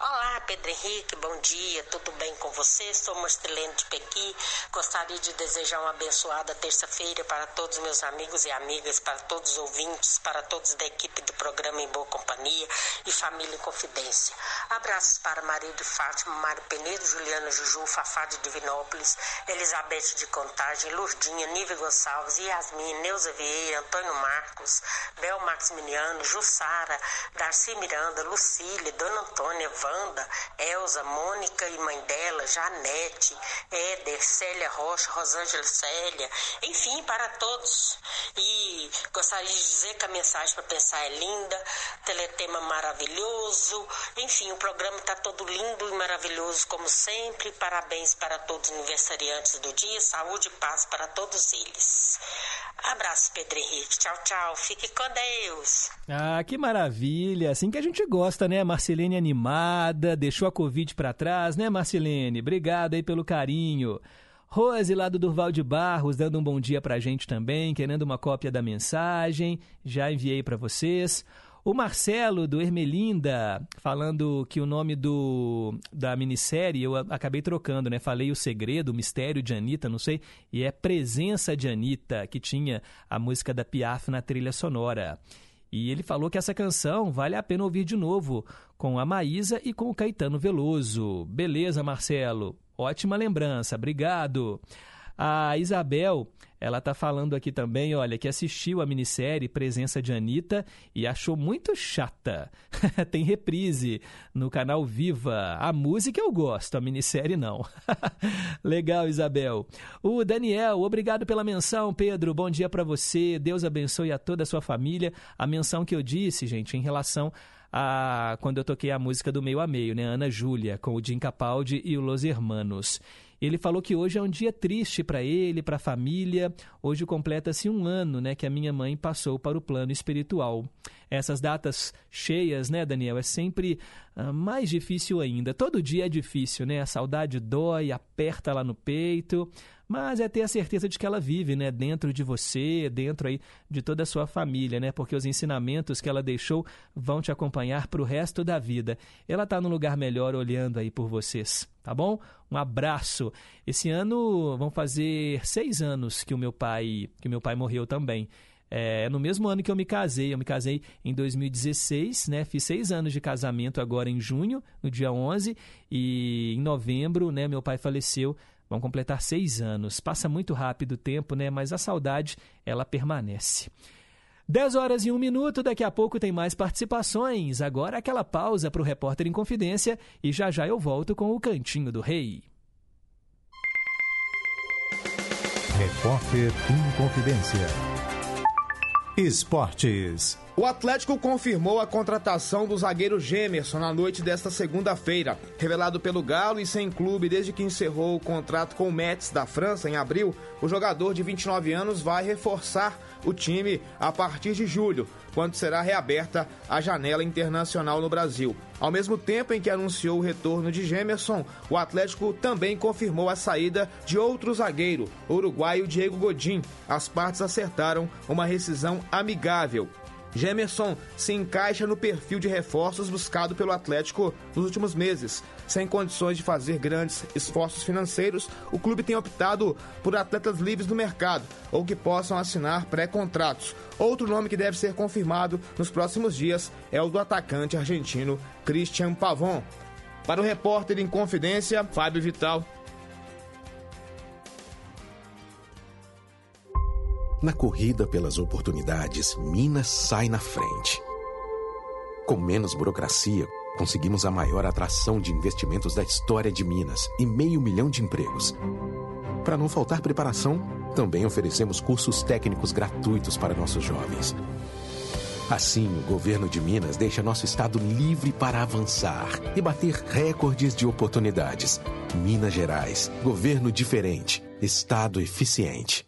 Olá, Pedro Henrique, bom dia, tudo bem com você? Sou Marcelene de Pequi. Gostaria de desejar uma abençoada terça-feira para todos meus amigos e amigas, para todos os ouvintes, para todos da equipe do programa Em Boa Companhia e Família em Confidência. Abraços para Maria de Fátima, Mário Penedo, Juliana Juju, Fafá de Divinópolis, Elizabeth de Contagem, Lurdinha, Nível Gonçalves, Yasmin, Neuza Vieira, Antônio Marcos, Bel Maximiliano, Jussara, Darcy Miranda, Lucília, Dona Antônia, Wanda, Elza, Mônica e mãe dela, Janete, Éder, Célia Rocha, Rosângela Célia, enfim, para todos. E gostaria de dizer que a mensagem para pensar é linda, teletema maravilhoso, enfim, o programa está todo lindo e maravilhoso como sempre. Parabéns para todos os aniversariantes do dia, saúde e paz para todos eles. Abraço, Pedro Henrique. Tchau, tchau. Fique com Deus. Ah, que maravilha! Assim que a gente gosta, né? Marcelene animada, deixou a Covid pra trás, né, Marcelene? Obrigado aí pelo carinho. Rose lá do Durval de Barros dando um bom dia pra gente também, querendo uma cópia da mensagem. Já enviei pra vocês. O Marcelo do Ermelinda falando que o nome do da minissérie eu acabei trocando, né? Falei o segredo, o mistério de Anitta, não sei, e é Presença de Anitta, que tinha a música da Piaf na trilha sonora. E ele falou que essa canção vale a pena ouvir de novo, com a Maísa e com o Caetano Veloso. Beleza, Marcelo. Ótima lembrança, obrigado. A Isabel, ela tá falando aqui também, olha, que assistiu a minissérie Presença de Anitta e achou muito chata. [laughs] Tem reprise no canal Viva. A música eu gosto, a minissérie não. [laughs] Legal, Isabel. O Daniel, obrigado pela menção, Pedro. Bom dia para você. Deus abençoe a toda a sua família. A menção que eu disse, gente, em relação a quando eu toquei a música do meio a meio, né? Ana Júlia, com o Jim Capaldi e o Los Hermanos. Ele falou que hoje é um dia triste para ele, para a família. Hoje completa-se um ano, né, que a minha mãe passou para o plano espiritual. Essas datas cheias, né, Daniel, é sempre ah, mais difícil ainda. Todo dia é difícil, né? A saudade dói, aperta lá no peito, mas é ter a certeza de que ela vive, né, dentro de você, dentro aí de toda a sua família, né? Porque os ensinamentos que ela deixou vão te acompanhar para o resto da vida. Ela está num lugar melhor olhando aí por vocês, tá bom? Um abraço. Esse ano vão fazer seis anos que o meu pai, que meu pai morreu também. É, no mesmo ano que eu me casei, eu me casei em 2016, né? Fiz seis anos de casamento agora em junho, no dia 11, e em novembro, né? Meu pai faleceu. Vão completar seis anos. Passa muito rápido o tempo, né? Mas a saudade, ela permanece. 10 horas e um minuto, daqui a pouco tem mais participações. Agora aquela pausa para o Repórter em Confidência e já já eu volto com o Cantinho do Rei. Repórter em Confidência. Esportes. O Atlético confirmou a contratação do zagueiro Gemerson na noite desta segunda-feira. Revelado pelo Galo e sem clube desde que encerrou o contrato com o Metz da França em abril, o jogador de 29 anos vai reforçar o time a partir de julho, quando será reaberta a janela internacional no Brasil. Ao mesmo tempo em que anunciou o retorno de Gemerson, o Atlético também confirmou a saída de outro zagueiro, o uruguaio Diego Godin. As partes acertaram uma rescisão amigável. Gemerson se encaixa no perfil de reforços buscado pelo Atlético nos últimos meses. Sem condições de fazer grandes esforços financeiros, o clube tem optado por atletas livres do mercado ou que possam assinar pré-contratos. Outro nome que deve ser confirmado nos próximos dias é o do atacante argentino Christian Pavon. Para o repórter em Confidência, Fábio Vital. Na corrida pelas oportunidades, Minas sai na frente. Com menos burocracia, conseguimos a maior atração de investimentos da história de Minas e meio milhão de empregos. Para não faltar preparação, também oferecemos cursos técnicos gratuitos para nossos jovens. Assim, o governo de Minas deixa nosso estado livre para avançar e bater recordes de oportunidades. Minas Gerais, governo diferente, estado eficiente.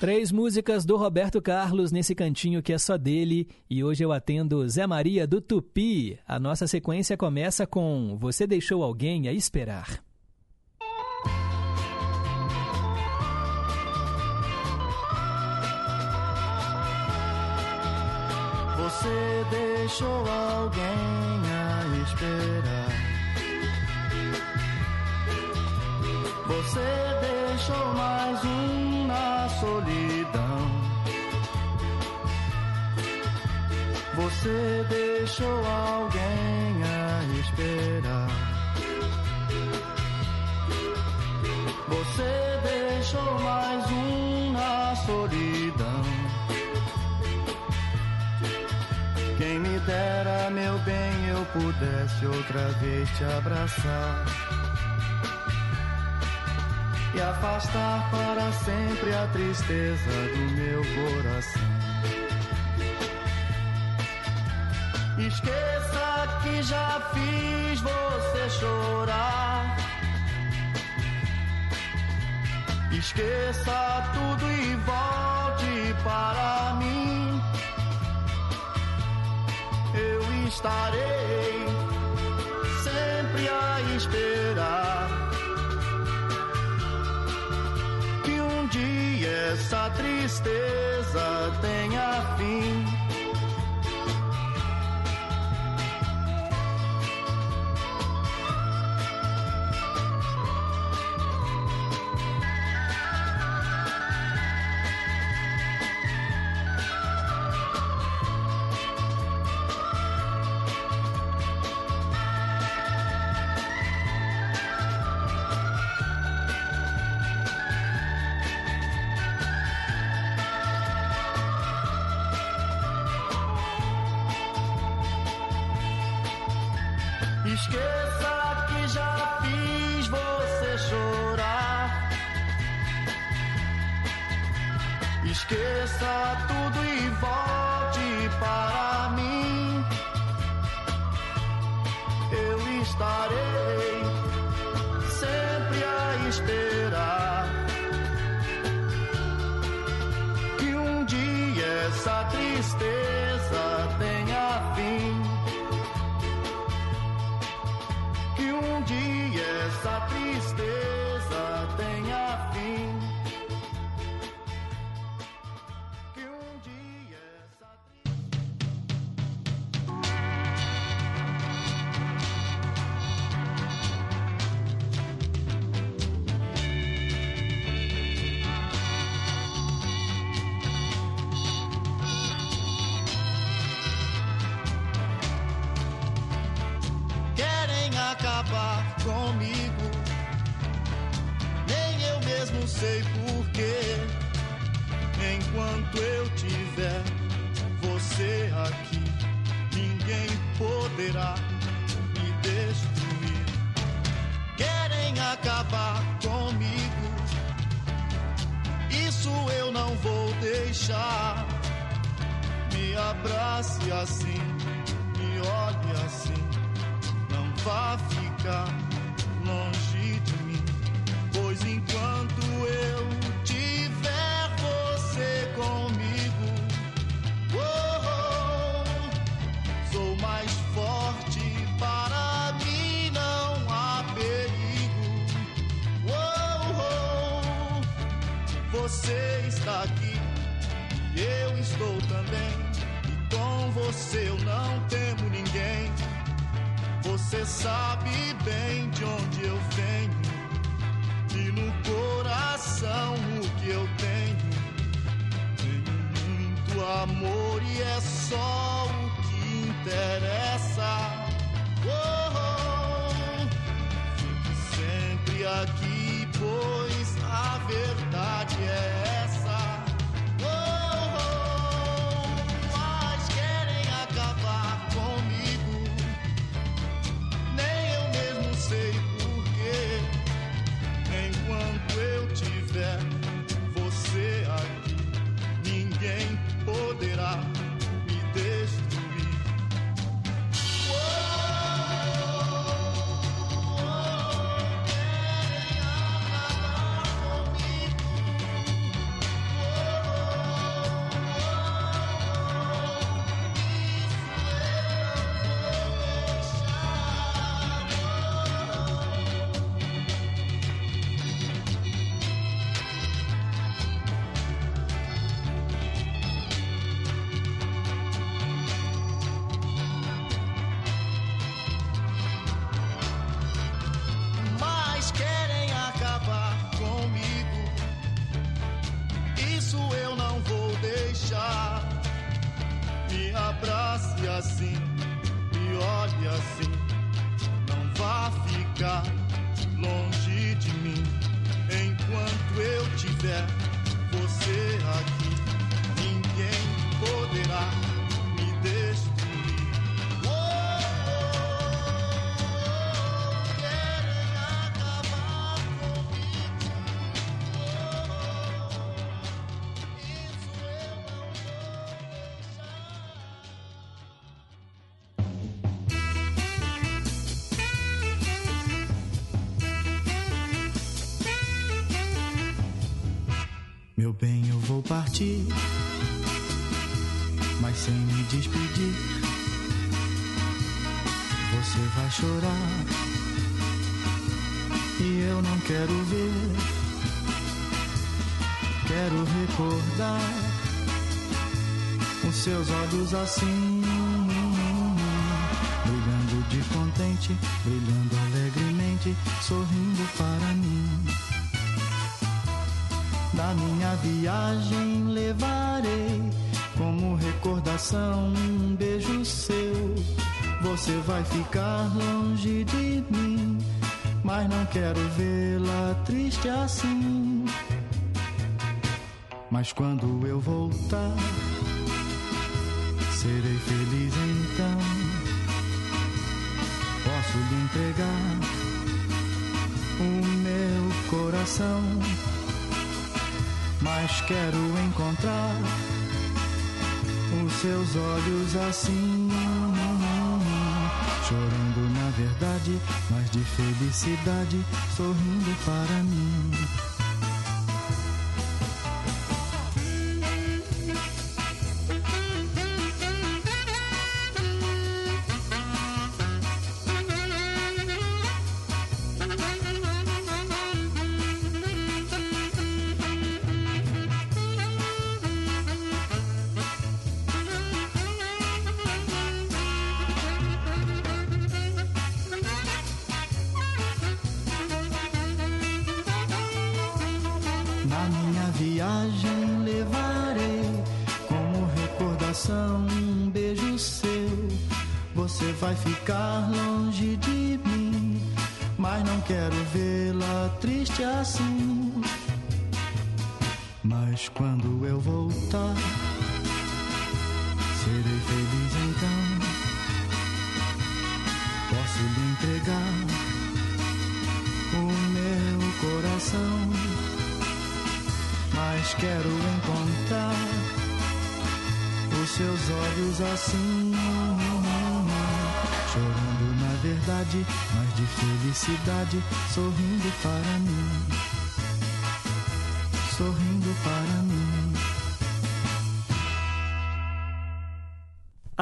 Três músicas do Roberto Carlos nesse cantinho que é só dele. E hoje eu atendo Zé Maria do Tupi. A nossa sequência começa com Você Deixou Alguém a Esperar. Você deixou alguém a esperar. Você deixou mais um solidão. Você deixou alguém a esperar. Você deixou mais um na solidão. Quem me dera, meu bem, eu pudesse outra vez te abraçar e afastar para sempre a tristeza do meu coração. Esqueça que já fiz você chorar. Esqueça tudo e volte para mim. Eu estarei sempre a esperar. Um dia essa tristeza tenha fim. Meu bem, eu vou partir, mas sem me despedir. Você vai chorar e eu não quero ver. Quero recordar os seus olhos assim, brilhando de contente, brilhando alegremente, sorrindo para mim. Minha viagem levarei como recordação um beijo seu. Você vai ficar longe de mim, mas não quero vê-la triste assim. Mas quando eu voltar, serei feliz então. Posso lhe entregar o meu coração mas quero encontrar os seus olhos assim, chorando na verdade, mas de felicidade, sorrindo para mim.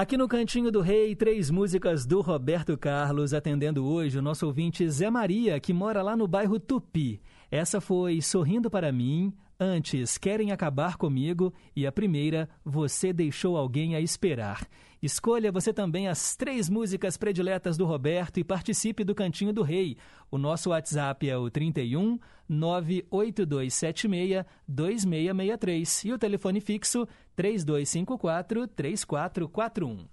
Aqui no Cantinho do Rei, três músicas do Roberto Carlos, atendendo hoje o nosso ouvinte Zé Maria, que mora lá no bairro Tupi. Essa foi Sorrindo para mim, antes Querem Acabar Comigo e a primeira, Você Deixou Alguém a Esperar. Escolha você também as três músicas prediletas do Roberto e participe do Cantinho do Rei. O nosso WhatsApp é o 31 98276 2663 e o telefone fixo 3254 3441.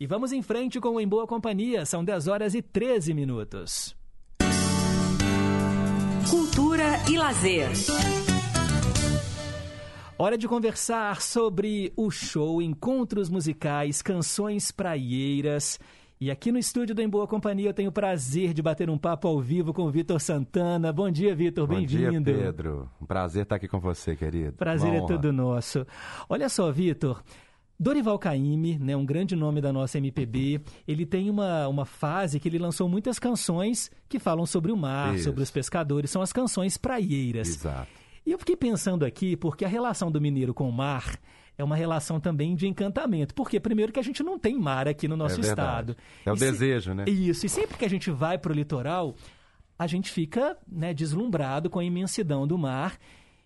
E vamos em frente com o Em Boa Companhia, são 10 horas e 13 minutos. Cultura e lazer. Hora de conversar sobre o show Encontros Musicais, Canções Praieiras. E aqui no estúdio do Em Boa Companhia eu tenho o prazer de bater um papo ao vivo com o Vitor Santana. Bom dia, Vitor, Bom dia, bem-vindo. Pedro. Um prazer estar aqui com você, querido. Prazer é todo nosso. Olha só, Vitor. Dorival Caymmi, né, um grande nome da nossa MPB, ele tem uma, uma fase que ele lançou muitas canções que falam sobre o mar, Isso. sobre os pescadores, são as canções praieiras. Exato. E eu fiquei pensando aqui, porque a relação do mineiro com o mar é uma relação também de encantamento. Porque, primeiro, que a gente não tem mar aqui no nosso É estado. É o E se- desejo, né? Isso. E sempre que a gente vai para o litoral, a gente fica né, deslumbrado com a imensidão do mar.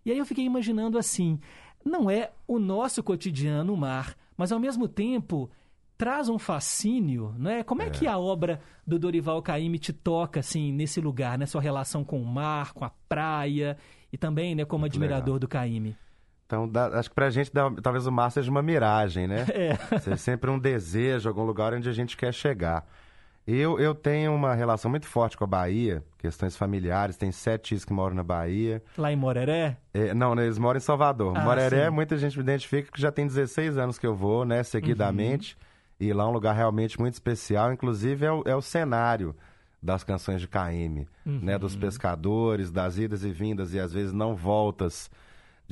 E aí eu fiquei imaginando assim: não é o nosso cotidiano o mar, mas ao mesmo tempo traz um fascínio, não é? Como é, que a obra do Dorival Caymmi te toca assim nesse lugar, né? Sua relação com o mar, com a praia e também, né, como admirador do Caymmi. Então, dá- acho que pra gente, dá- talvez o mar seja uma miragem, né? [laughs] É. Seja sempre um desejo, algum lugar onde a gente quer chegar. Eu, eu tenho uma relação muito forte com a Bahia, questões familiares, tem sete tios que moram na Bahia. Lá em Moreré? É, não, né, eles moram em Salvador. Ah, Moreré, sim. muita gente me identifica que já tem 16 anos que eu vou, né, seguidamente. E lá é um lugar realmente muito especial. Inclusive, é o, é o cenário das canções de KM, né? Dos pescadores, das idas e vindas e às vezes não voltas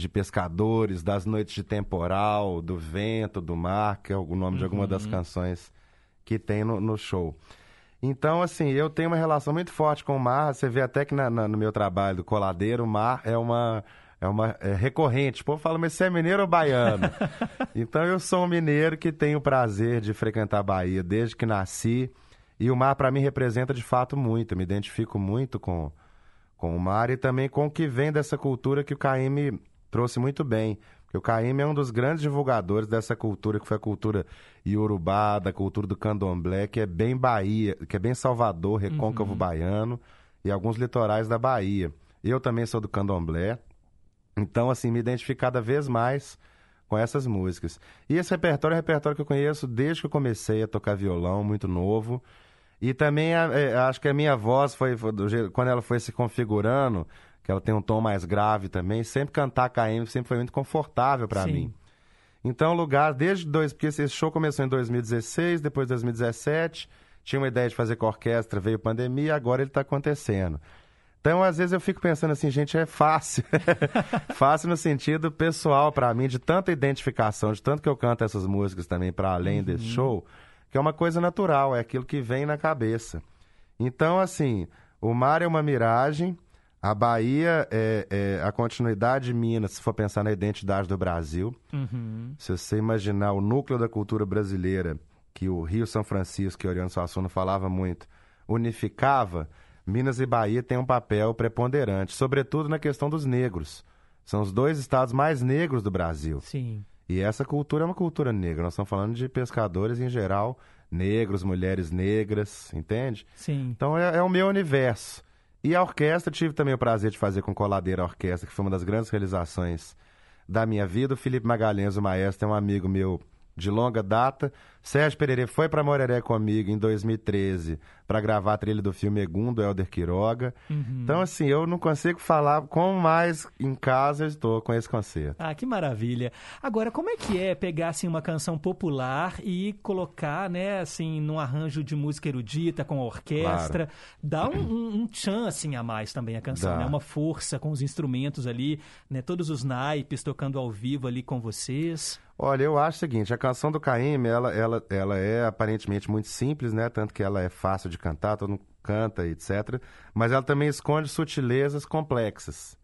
de pescadores, das noites de temporal, do vento, do mar, que é o nome de alguma das canções que tem no, no show. Então, assim, eu tenho uma relação muito forte com o mar. Você vê até que na- na- no meu trabalho do coladeiro, o mar é uma. É uma é recorrente. O povo fala, mas você é mineiro ou baiano? [laughs] então eu sou um mineiro que tenho o prazer de frequentar a Bahia desde que nasci. E o mar, para mim, representa de fato muito. Eu me identifico muito com, com o mar e também com o que vem dessa cultura que o KM trouxe muito bem. Porque o KM é um dos grandes divulgadores dessa cultura, que foi a cultura iorubá, da cultura do candomblé, que é bem Bahia, que é bem Salvador, recôncavo baiano e alguns litorais da Bahia. Eu também sou do candomblé, então, assim, me identifico cada vez mais com essas músicas. E esse repertório é um repertório que eu conheço desde que eu comecei a tocar violão, muito novo. E também a- é, acho que a minha voz foi, foi do quando ela foi se configurando, que ela tem um tom mais grave também, sempre cantar KM sempre foi muito confortável para mim. Então, o lugar, desde dois, porque esse show começou em 2016, depois 2017, tinha uma ideia de fazer com a orquestra, veio pandemia, agora ele está acontecendo. Então, às vezes eu fico pensando assim, gente, é fácil. [laughs] fácil no sentido pessoal para mim, de tanta identificação, de tanto que eu canto essas músicas também para além desse show, que é uma coisa natural, é aquilo que vem na cabeça. Então, assim, o mar é uma miragem, a Bahia é, é a continuidade de Minas, se for pensar na identidade do Brasil. Uhum. Se você imaginar o núcleo da cultura brasileira, que o Rio São Francisco, que Oriano Suassuna falava muito, unificava, Minas e Bahia têm um papel preponderante, sobretudo na questão dos negros. São os dois estados mais negros do Brasil. Sim. E essa cultura é uma cultura negra. Nós estamos falando de pescadores em geral, negros, mulheres negras, entende? Sim. Então é, é o meu universo. E a orquestra, tive também o prazer de fazer com Coladeira a Orquestra, que foi uma das grandes realizações da minha vida. O Felipe Magalhães, o maestro, é um amigo meu de longa data. Sérgio Pereira foi para Moreré comigo em 2013 para gravar a trilha do filme Egum, do Helder Quiroga. Uhum. Então, assim, eu não consigo falar como mais em casa eu estou com esse concerto. Ah, que maravilha. Agora, como é que é pegar assim uma canção popular e colocar, né, assim, num arranjo de música erudita com orquestra, dá um, um, um tchan assim a mais também a canção, Dá. né? Uma força com os instrumentos ali, né, todos os naipes tocando ao vivo ali com vocês. Olha, eu acho o seguinte, a canção do Caíme, ela, ela, ela é aparentemente muito simples, né? Tanto que ela é fácil de cantar, todo mundo canta, etc. Mas ela também esconde sutilezas complexas,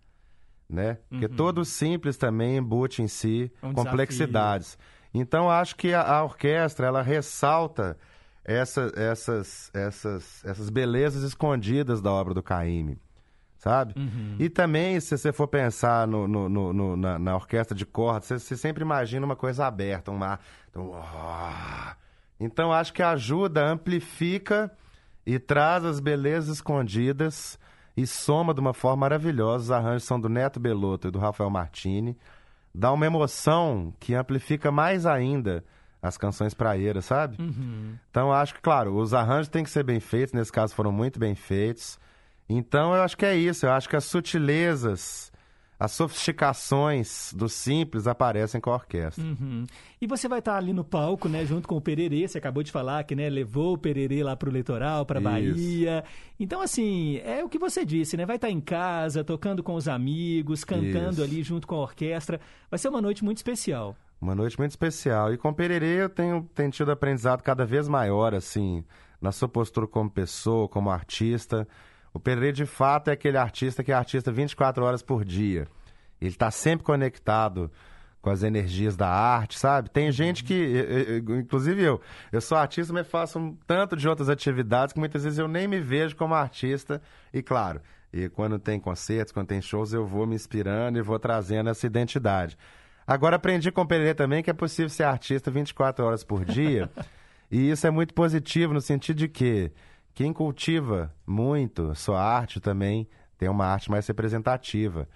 né? Porque Uhum. todo simples também embute em si um complexidades. Então, acho que a, a orquestra, ela ressalta essa, essas, essas, essas belezas escondidas da obra do Caíme, sabe? Uhum. E também, se você for pensar no, no- no- no- na, na orquestra de cordas, você, você sempre imagina uma coisa aberta, um mar. Então, ah. então, acho que ajuda, amplifica e traz as belezas escondidas e soma de uma forma maravilhosa. Os arranjos são do Neto Belotto e do Rafael Martini. Dá uma emoção que amplifica mais ainda as canções praeiras, sabe? Uhum. Então, acho que, claro, os arranjos têm que ser bem feitos, nesse caso foram muito bem feitos. Então, eu acho que é isso, eu acho que as sutilezas, as sofisticações do simples aparecem com a orquestra. Uhum. E você vai estar ali no palco, né, junto com o Pererê, você acabou de falar que, né, levou o Pererê lá pro litoral, pra Isso. Bahia. Então, assim, é o que você disse, né, vai estar em casa, tocando com os amigos, cantando Isso. ali junto com a orquestra. Vai ser uma noite muito especial. Uma noite muito especial. E com o Pererê eu tenho, tenho tido aprendizado cada vez maior, assim, na sua postura como pessoa, como artista. O Pererê, de fato, é aquele artista que é artista 24 horas por dia. Ele está sempre conectado com as energias da arte, sabe? Tem gente que, inclusive eu, eu sou artista, mas faço um tanto de outras atividades que muitas vezes eu nem me vejo como artista. E claro, e quando tem concertos, quando tem shows, eu vou me inspirando e vou trazendo essa identidade. Agora aprendi com o Pererê também que é possível ser artista 24 horas por dia. [laughs] e isso é muito positivo no sentido de que quem cultiva muito sua arte também tem uma arte mais representativa.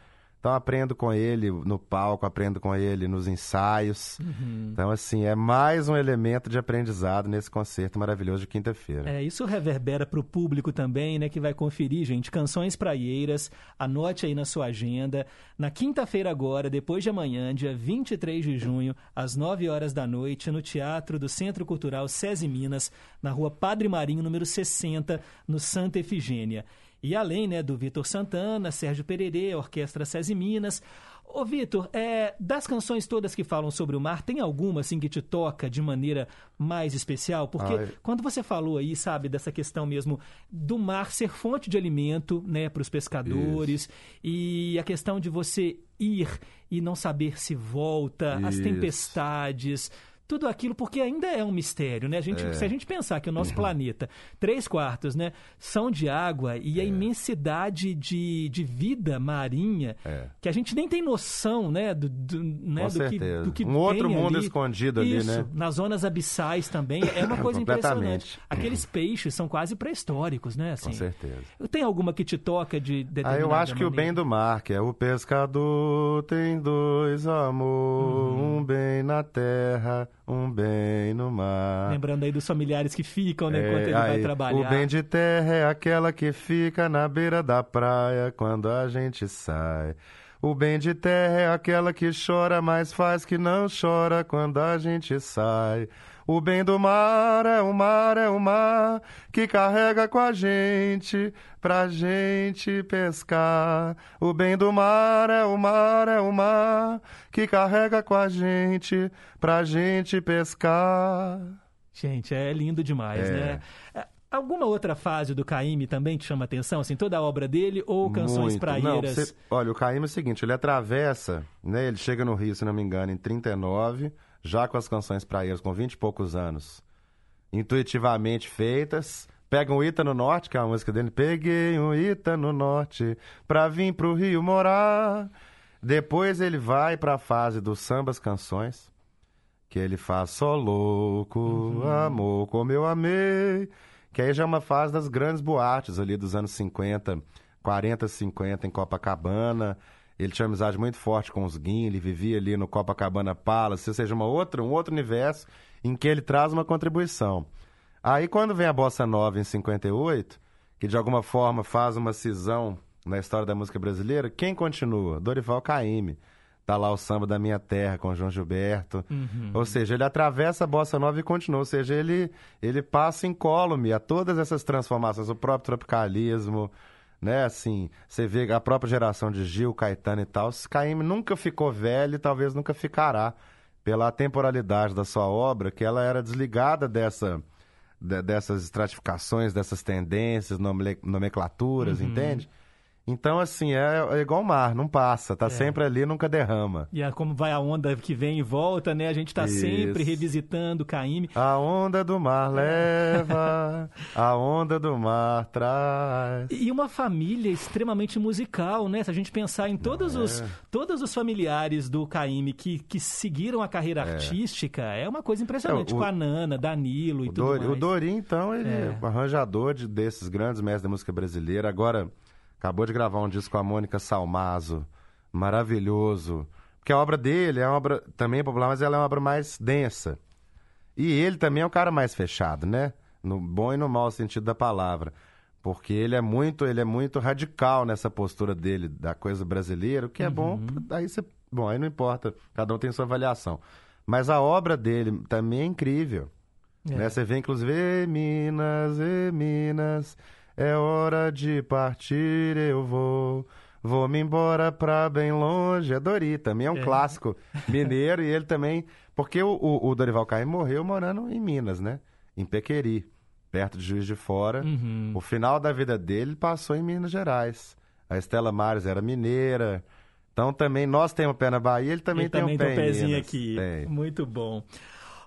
Então aprendo com ele no palco, aprendo com ele nos ensaios. Uhum. Então, assim, é mais um elemento de aprendizado nesse concerto maravilhoso de quinta-feira. É, isso reverbera para o público também, né, que vai conferir, gente, Canções Praieiras. Anote aí na sua agenda. Na quinta-feira agora, depois de amanhã, dia 23 de junho, às 9 horas da noite, no Teatro do Centro Cultural SESI Minas, na rua Padre Marinho, número 60, no Santa Efigênia. E além né, do Vitor Santana, Sérgio Pererê, Orquestra SESI Minas. Ô, Vitor, é, das canções todas que falam sobre o mar, tem alguma assim que te toca de maneira mais especial? Porque Ai. quando você falou aí, sabe, dessa questão mesmo do mar ser fonte de alimento, né, para os pescadores, e a questão de você ir e não saber se volta, as Isso. tempestades, tudo aquilo, porque ainda é um mistério, né? A gente, É. Se a gente pensar que o nosso planeta, três quartos, né, são de água e É. a imensidade de, de vida marinha, É. que a gente nem tem noção, né, do, do, né, Com do, que, do que Um outro mundo ali. escondido ali, Isso, né? nas zonas abissais também, é uma [laughs] coisa impressionante. Aqueles peixes são quase pré-históricos, né? Assim. Com certeza. Tem alguma que te toca de Ah, determinada eu acho que o bem maneira? do mar, que é o pescador tem dois amor, Uhum. um bem na terra, um bem no mar. Lembrando aí dos familiares que ficam, né, enquanto É, ele vai aí, trabalhar. O bem de terra é aquela que fica na beira da praia quando a gente sai. O bem de terra é aquela que chora, mas faz que não chora quando a gente sai. O bem do mar é o mar, é o mar que carrega com a gente pra gente pescar. O bem do mar é o mar, é o mar que carrega com a gente pra gente pescar. Gente, é lindo demais, É. né? É, Alguma outra fase do Caíme também te chama atenção? Assim, toda a obra dele ou canções Muito. praeiras? Não, você- olha, o Caíme é o seguinte, ele atravessa, né? Ele chega no Rio, se não me engano, em 39, já com as canções praeiras, com 20 e poucos anos. Intuitivamente feitas. Pega um Ita no Norte, que é a música dele. Peguei um Ita no Norte pra vir pro Rio morar. Depois ele vai pra fase dos sambas canções, que ele faz Só louco, amor, como eu amei. Que aí já é uma fase das grandes boates ali dos anos 50, 40, 50 em Copacabana. Ele tinha uma amizade muito forte com os Guin, ele vivia ali no Copacabana Palace, ou seja, uma outra, um outro universo em que ele traz uma contribuição. Aí quando vem a Bossa Nova em 58, que de alguma forma faz uma cisão na história da música brasileira, quem continua? Dorival Caymmi. Tá lá o samba da minha terra com João Gilberto. Uhum. Ou seja, ele atravessa a bossa nova e continua. Ou seja, ele, ele passa incólume a todas essas transformações, o próprio tropicalismo, né? Assim, você vê a própria geração de Gil, Caetano e tal. Caymmi nunca ficou velho e talvez nunca ficará. pela temporalidade da sua obra, que ela era desligada dessa, de- dessas estratificações, dessas tendências, nome- nomenclaturas, Uhum. entende? Então, assim, é, é igual o mar, não passa, tá É. sempre ali, nunca derrama. E a, como vai a onda que vem e volta, né? A gente tá sempre Isso. revisitando o Caíme. A onda do mar leva, [laughs] a onda do mar traz. E uma família extremamente musical, né? Se a gente pensar em todos, Não, os, é. todos os familiares do Caíme que, que seguiram a carreira É. artística, é uma coisa impressionante. É, o- com a Nana, Danilo e tudo Dori, mais. o Dorim, então, ele é, É. arranjador de- desses grandes mestres da música brasileira. Agora, acabou de gravar um disco com a Mônica Salmazo, maravilhoso. Porque a obra dele é uma obra também popular, mas ela é uma obra mais densa. E ele também é um cara mais fechado, né? No bom e no mau sentido da palavra. Porque ele é muito, ele é muito radical nessa postura dele da coisa brasileira, o que é bom, aí você, bom, aí não importa, cada um tem sua avaliação. Mas a obra dele também é incrível. É. Né? Você vê, inclusive, "Ê, Minas, e Minas, é hora de partir, eu vou. Vou-me embora pra bem longe. É Dori, também é um É. clássico mineiro. e ele também. Porque o, o, Dorival Caymmi morreu morando em Minas, né? Em Pequeri, perto de Juiz de Fora. Uhum. O final da vida dele passou em Minas Gerais. A Estela Mares era mineira. Então também nós temos pé na Bahia, ele também Ele tem também um tem pé um em pezinho Minas. aqui. Tem. Muito bom.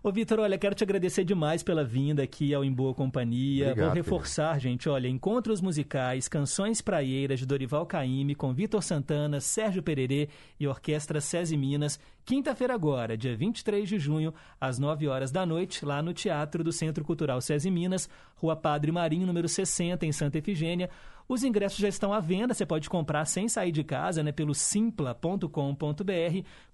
Ô, Vitor, olha, quero te agradecer demais pela vinda aqui ao Em Boa Companhia. Obrigado, Vou reforçar, gente, olha, encontros musicais, canções praieiras de Dorival Caymmi com Vitor Santana, Sérgio Pererê e Orquestra SESI Minas. Quinta-feira agora, dia 23 de junho, às 9 horas da noite, lá no Teatro do Centro Cultural SESI Minas, Rua Padre Marinho, número 60, em Santa Efigênia. Os ingressos já estão à venda, você pode comprar sem sair de casa, né, pelo simpla.com.br.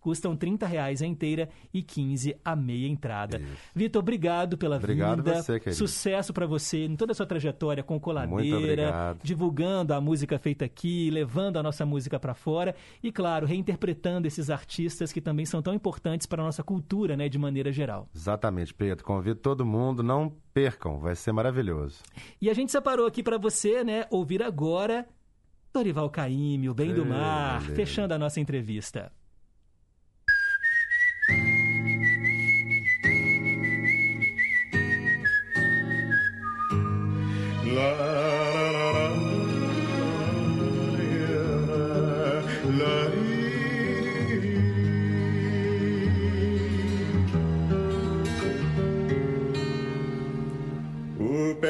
Custam 30 reais a inteira e 15 a meia entrada. Vitor, obrigado pela Obrigado vinda. você, querido. Sucesso para você em toda a sua trajetória com coladeira, divulgando a música feita aqui, levando a nossa música para fora e, claro, reinterpretando esses artistas que também são tão importantes para a nossa cultura, né, de maneira geral. Exatamente, Pedro. Convido todo mundo, não percam, vai ser maravilhoso. E a gente separou aqui para você, né, ouvir agora Dorival Caymmi, o Bem do Mar, fechando a nossa entrevista.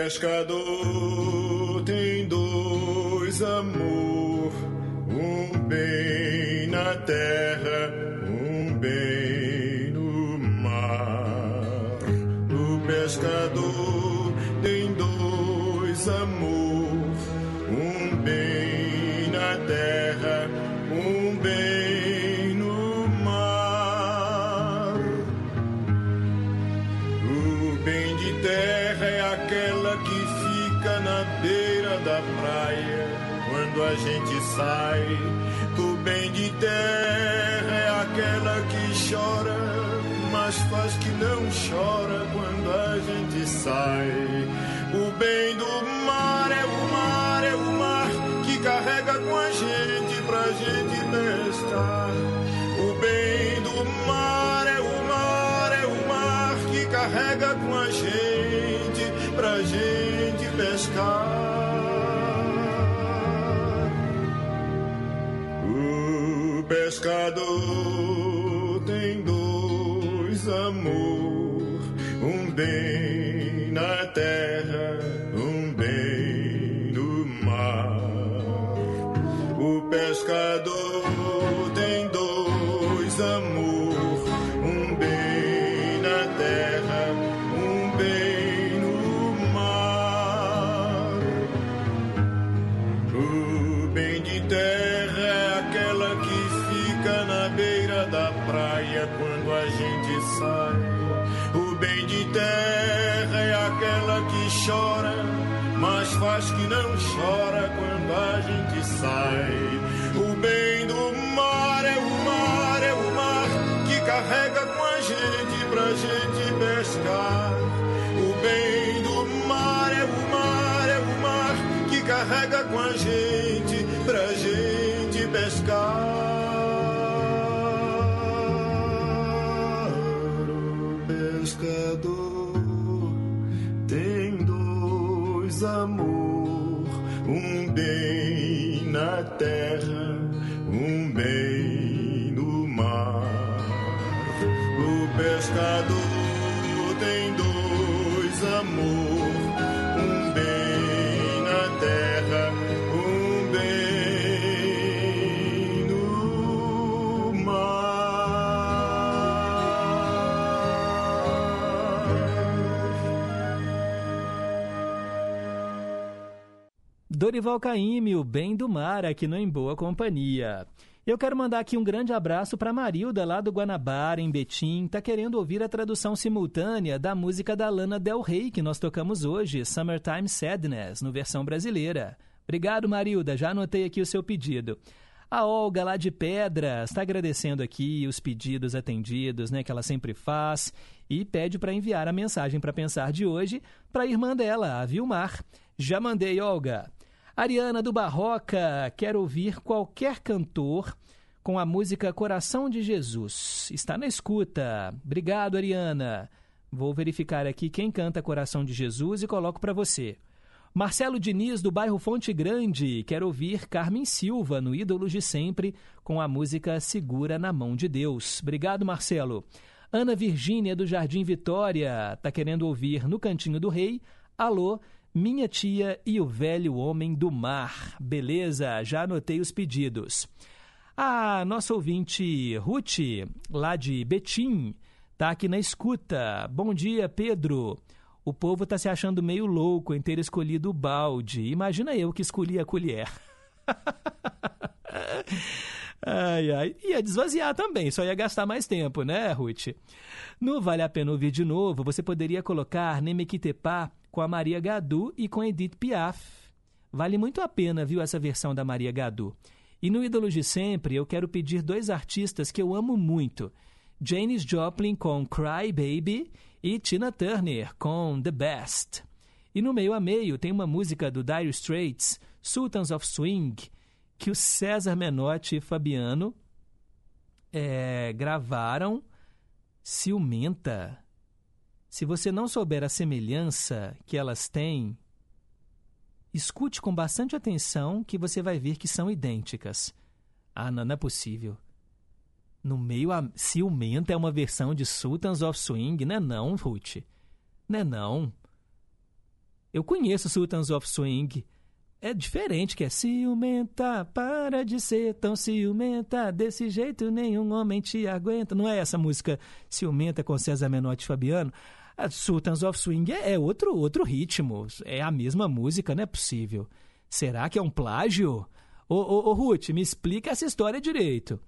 Pescador tem dois amor, um bem na terra, um bem no mar. O pescador tem dois amor, sai. O bem de terra é aquela que chora, mas faz que não chora quando a gente sai. O bem do pescador tem dois amor, um bem na terra, um bem no mar. O pescador carrega com a gente Dorival Caymmi, o bem do mar, aqui no Em Boa Companhia. Eu quero mandar aqui um grande abraço para Marilda, lá do Guanabara, em Betim. Tá querendo ouvir a tradução simultânea da música da Lana Del Rey, que nós tocamos hoje, Summertime Sadness, no versão brasileira. Obrigado, Marilda. Já anotei aqui o seu pedido. A Olga, lá de Pedras, está agradecendo aqui os pedidos atendidos, né, que ela sempre faz, e pede para enviar a mensagem para pensar de hoje para a irmã dela, a Vilmar. Já mandei, Olga. Ariana do Barroca quer ouvir qualquer cantor com a música Coração de Jesus. Está na escuta. Obrigado, Ariana. Vou verificar aqui quem canta Coração de Jesus e coloco para você. Marcelo Diniz, do bairro Fonte Grande, quer ouvir Carmen Silva, no Ídolos de Sempre, com a música Segura na Mão de Deus. Obrigado, Marcelo. Ana Virgínia, do Jardim Vitória, está querendo ouvir No Cantinho do Rei, Alô, Minha Tia e o Velho Homem do Mar. Beleza, já anotei os pedidos. A nossa ouvinte Ruth, lá de Betim, tá aqui na escuta. Bom dia, Pedro. O povo tá se achando meio louco em ter escolhido o balde. Imagina eu que escolhi a colher. [laughs] ai, ai. Ia desvaziar também, só ia gastar mais tempo, né, Ruth? No Vale a Pena Ouvir de Novo, você poderia colocar Nemequitepá com a Maria Gadu e com Edith Piaf. Vale muito a pena, viu, essa versão da Maria Gadu. E no Ídolos de Sempre, eu quero pedir dois artistas que eu amo muito. Janis Joplin com Cry Baby e Tina Turner com The Best. E no meio a meio tem uma música do Dire Straits, Sultans of Swing, que o César Menotti e Fabiano é, gravaram ciumenta. Se você não souber a semelhança que elas têm, escute com bastante atenção que você vai ver que são idênticas. Ah, não, não é possível. No meio a ciumenta é uma versão de Sultans of Swing, né não, Ruth? Né não? Eu conheço Sultans of Swing. É diferente que é ciumenta, para de ser tão ciumenta, desse jeito nenhum homem te aguenta. Não é essa música ciumenta com César Menotti e Fabiano? Sultans of Swing é, é outro, outro ritmo, é a mesma música, não é possível. Será que é um plágio? Ô, ô, ô Ruth, me explica essa história direito.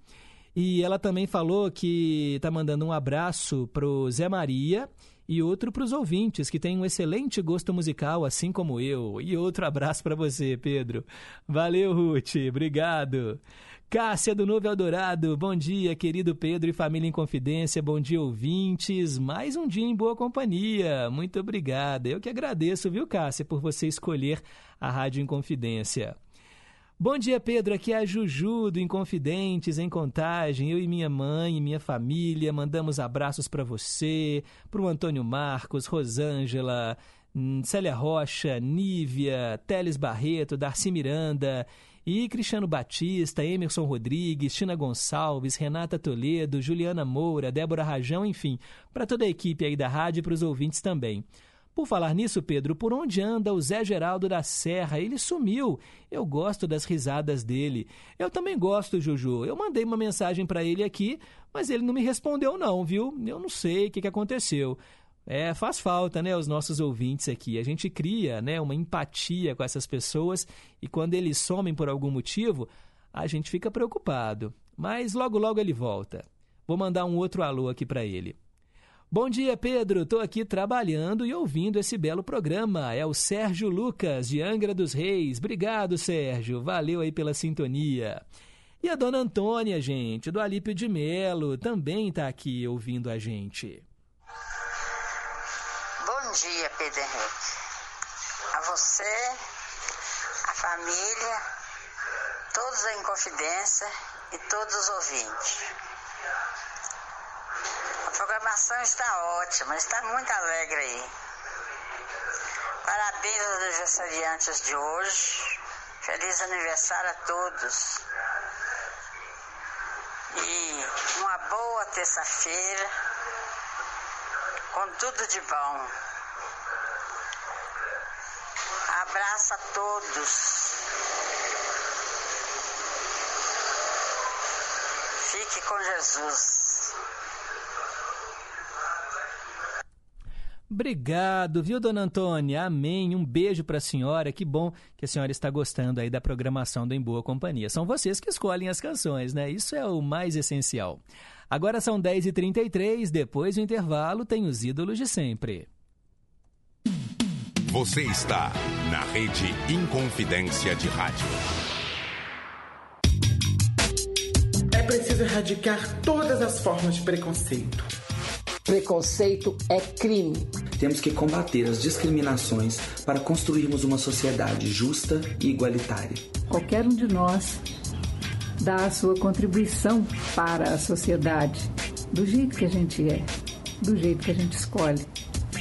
E ela também falou que está mandando um abraço pro Zé Maria e outro para os ouvintes, que têm um excelente gosto musical, assim como eu. E outro abraço para você, Pedro. Valeu, Ruth. Obrigado. Cássia do Novo Eldorado, bom dia, querido Pedro e família em confidência, bom dia, ouvintes. Mais um dia em boa companhia. Muito obrigada. Eu que agradeço, viu, Cássia, por você escolher a Rádio em Confidência. Bom dia, Pedro. Aqui é a Juju do Inconfidentes em Contagem. Eu e minha mãe e minha família mandamos abraços para você, para o Antônio Marcos, Rosângela, hum, Célia Rocha, Nívia, Teles Barreto, Darcy Miranda e Cristiano Batista, Emerson Rodrigues, Tina Gonçalves, Renata Toledo, Juliana Moura, Débora Rajão, enfim, para toda a equipe aí da rádio e para os ouvintes também. Por falar nisso, Pedro, por onde anda o Zé Geraldo da Serra? Ele sumiu. Eu gosto das risadas dele. Eu também gosto, Juju. Eu mandei uma mensagem para ele aqui, mas ele não me respondeu não, viu? Eu não sei o que, que aconteceu. É, faz falta, né, os nossos ouvintes aqui. A gente cria, né, uma empatia com essas pessoas e quando eles somem por algum motivo, a gente fica preocupado. Mas logo logo ele volta. Vou mandar um outro alô aqui para ele. Bom dia, Pedro. Estou aqui trabalhando e ouvindo esse belo programa. É o Sérgio Lucas, de Angra dos Reis. Obrigado, Sérgio. Valeu aí pela sintonia. E a dona Antônia, gente, do Alípio de Melo, também está aqui ouvindo a gente. Bom dia, Pedro Henrique. A você, a família, todos em confidência e todos os ouvintes. A programação está ótima, está muito alegre aí. Parabéns aos aniversariantes de hoje. Feliz aniversário a todos. E uma boa terça-feira, com tudo de bom. Abraço a todos. Fique com Jesus. Obrigado, viu, dona Antônia? Amém. Um beijo para a senhora. Que bom que a senhora está gostando aí da programação do Em Boa Companhia. São vocês que escolhem as canções, né? Isso é o mais essencial. Agora são 10h33, depois do intervalo tem os ídolos de sempre. Você está na rede Inconfidência de Rádio. É preciso erradicar todas as formas de preconceito. Preconceito é crime. Temos que combater as discriminações para construirmos uma sociedade justa e igualitária. Qualquer um de nós dá a sua contribuição para a sociedade, do jeito que a gente é, do jeito que a gente escolhe.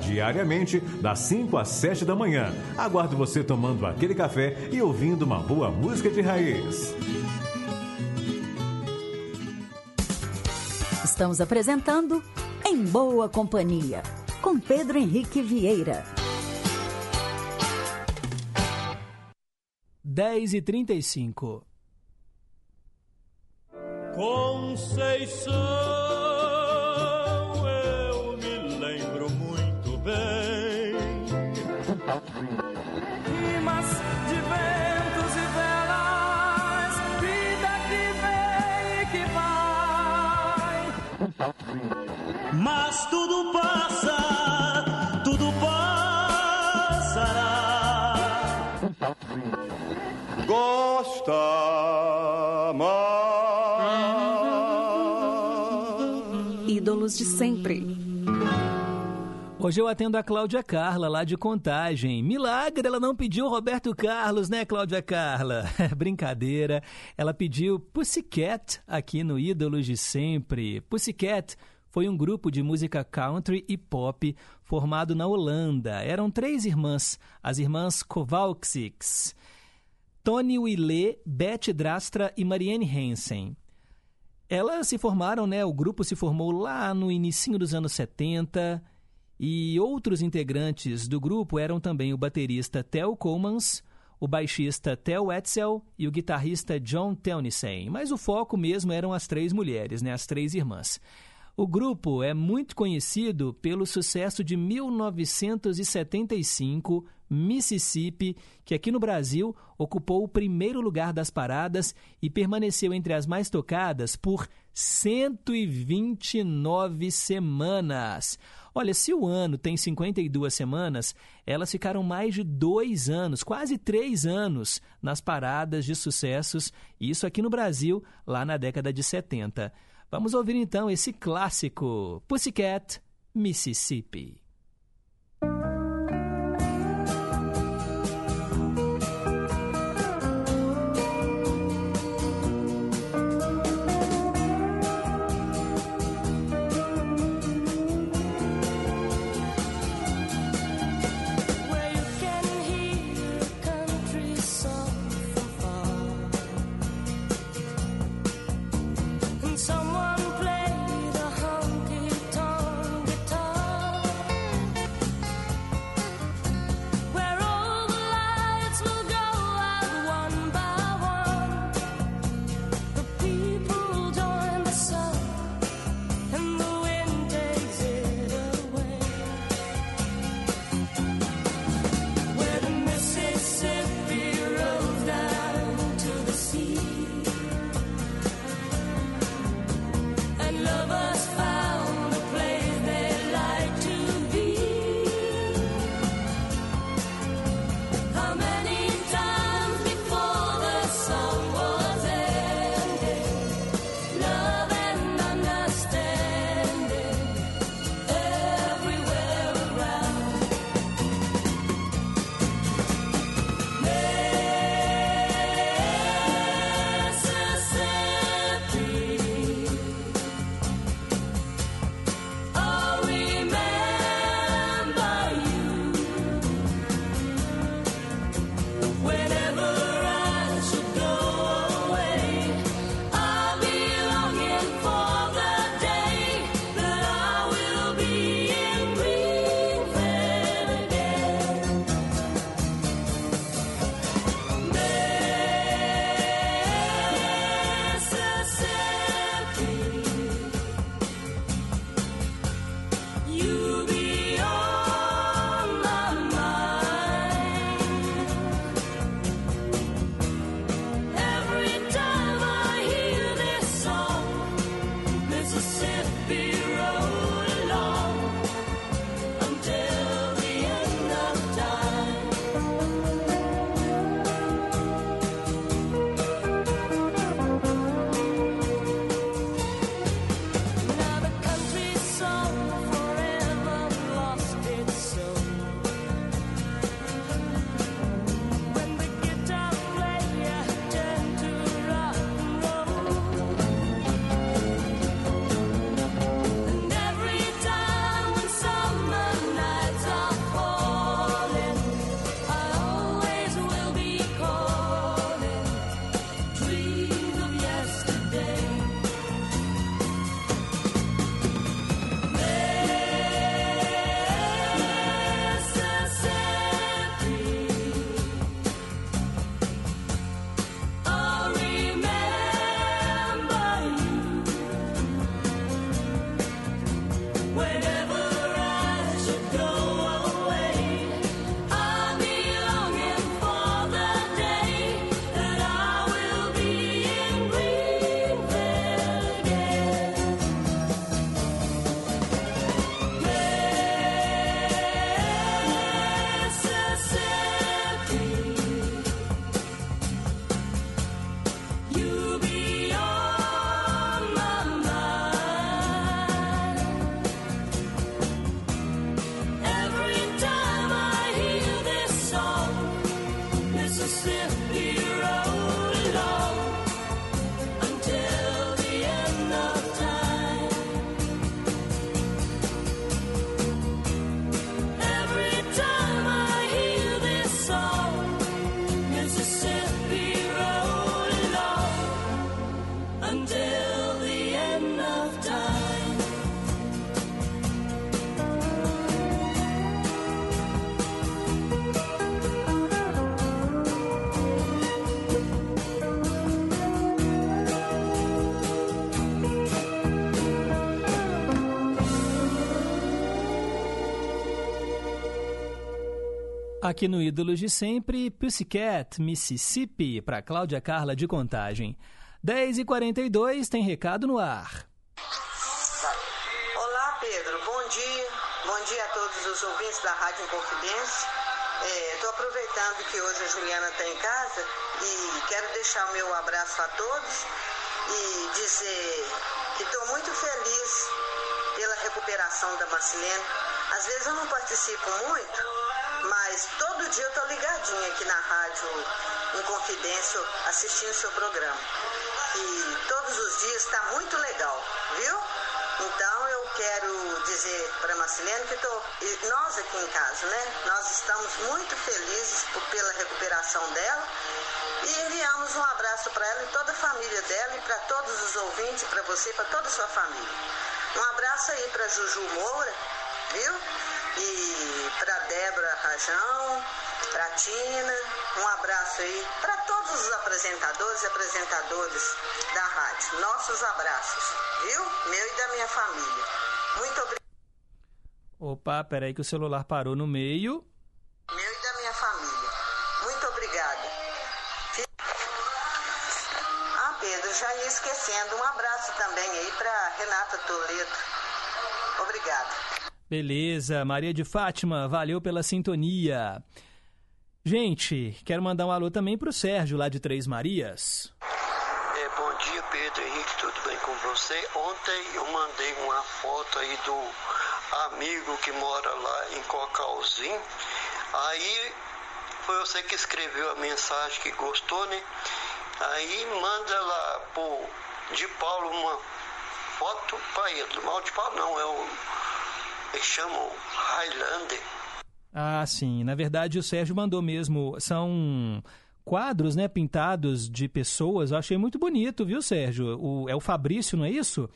diariamente, das 5 às 7 da manhã. Aguardo você tomando aquele café e ouvindo uma boa música de raiz. Estamos apresentando Em Boa Companhia, com Pedro Henrique Vieira. 10 e 35 Conceição, tudo passa, tudo passará. Gosta Ídolos de sempre. Hoje eu atendo a Cláudia Carla, lá de Contagem. Milagre, ela não pediu Roberto Carlos, né, Cláudia Carla? [laughs] Brincadeira. Ela pediu Pussycat aqui no Ídolos de Sempre. Pussycat foi um grupo de música country e pop formado na Holanda. Eram três irmãs, as irmãs Kowalczyks. Tony Willet, Beth Drastra e Marianne Hansen. Elas se formaram, né? O grupo se formou lá no início dos anos 70 e outros integrantes do grupo eram também o baterista Theo Comans, o baixista Theo Etzel e o guitarrista John Teunissen. Mas o foco mesmo eram as três mulheres, né? As três irmãs. O grupo é muito conhecido pelo sucesso de 1975, Mississippi, que aqui no Brasil ocupou o primeiro lugar das paradas e permaneceu entre as mais tocadas por 129 semanas. Olha, se o ano tem 52 semanas, elas ficaram mais de dois anos, quase três anos, nas paradas de sucessos, isso aqui no Brasil, lá na década de 70. Vamos ouvir então esse clássico, Pussycat, Mississippi. Aqui no Ídolos de Sempre, Pussycat, Mississippi, para Cláudia Carla de Contagem. 10h42 tem recado no ar. Olá, Pedro. Bom dia. Bom dia a todos os ouvintes da Rádio Inconfidência. Estou aproveitando que hoje a Juliana está em casa e quero deixar o meu abraço a todos e dizer que estou muito feliz pela recuperação da Marcelene. Às vezes eu não participo muito, dia eu estou ligadinha aqui na rádio Inconfidência assistindo seu programa. E todos os dias está muito legal, viu? Então eu quero dizer para a Marcelene que tô, nós aqui em casa, né? Nós estamos muito felizes por, pela recuperação dela e enviamos um abraço para ela e toda a família dela e para todos os ouvintes, para você para toda a sua família. Um abraço aí para Juju Moura, viu? E para Débora Rajão, para Tina, um abraço aí para todos os apresentadores e apresentadoras da rádio. Nossos abraços, viu? Meu e da minha família. Muito obrigada. Opa, peraí que o celular parou no meio. Meu e da minha família. Muito obrigada. Ah, Pedro, já ia esquecendo. Um abraço também aí para Renata Toledo. Obrigada. Beleza, Maria de Fátima, valeu pela sintonia. Gente, quero mandar um alô também pro Sérgio, lá de Três Marias. É, bom dia, Pedro Henrique, tudo bem com você? Ontem eu mandei uma foto aí do amigo que mora lá em Cocalzinho. Aí foi você que escreveu a mensagem que gostou, né? Aí manda lá pro de Paulo uma foto para ele. Mal de Paulo não, é o. Eles chamam Highlander. Ah, sim. Na verdade, o Sérgio mandou mesmo. São quadros, né, pintados de pessoas. Eu achei muito bonito, viu, Sérgio? O, é o Fabrício, não é isso?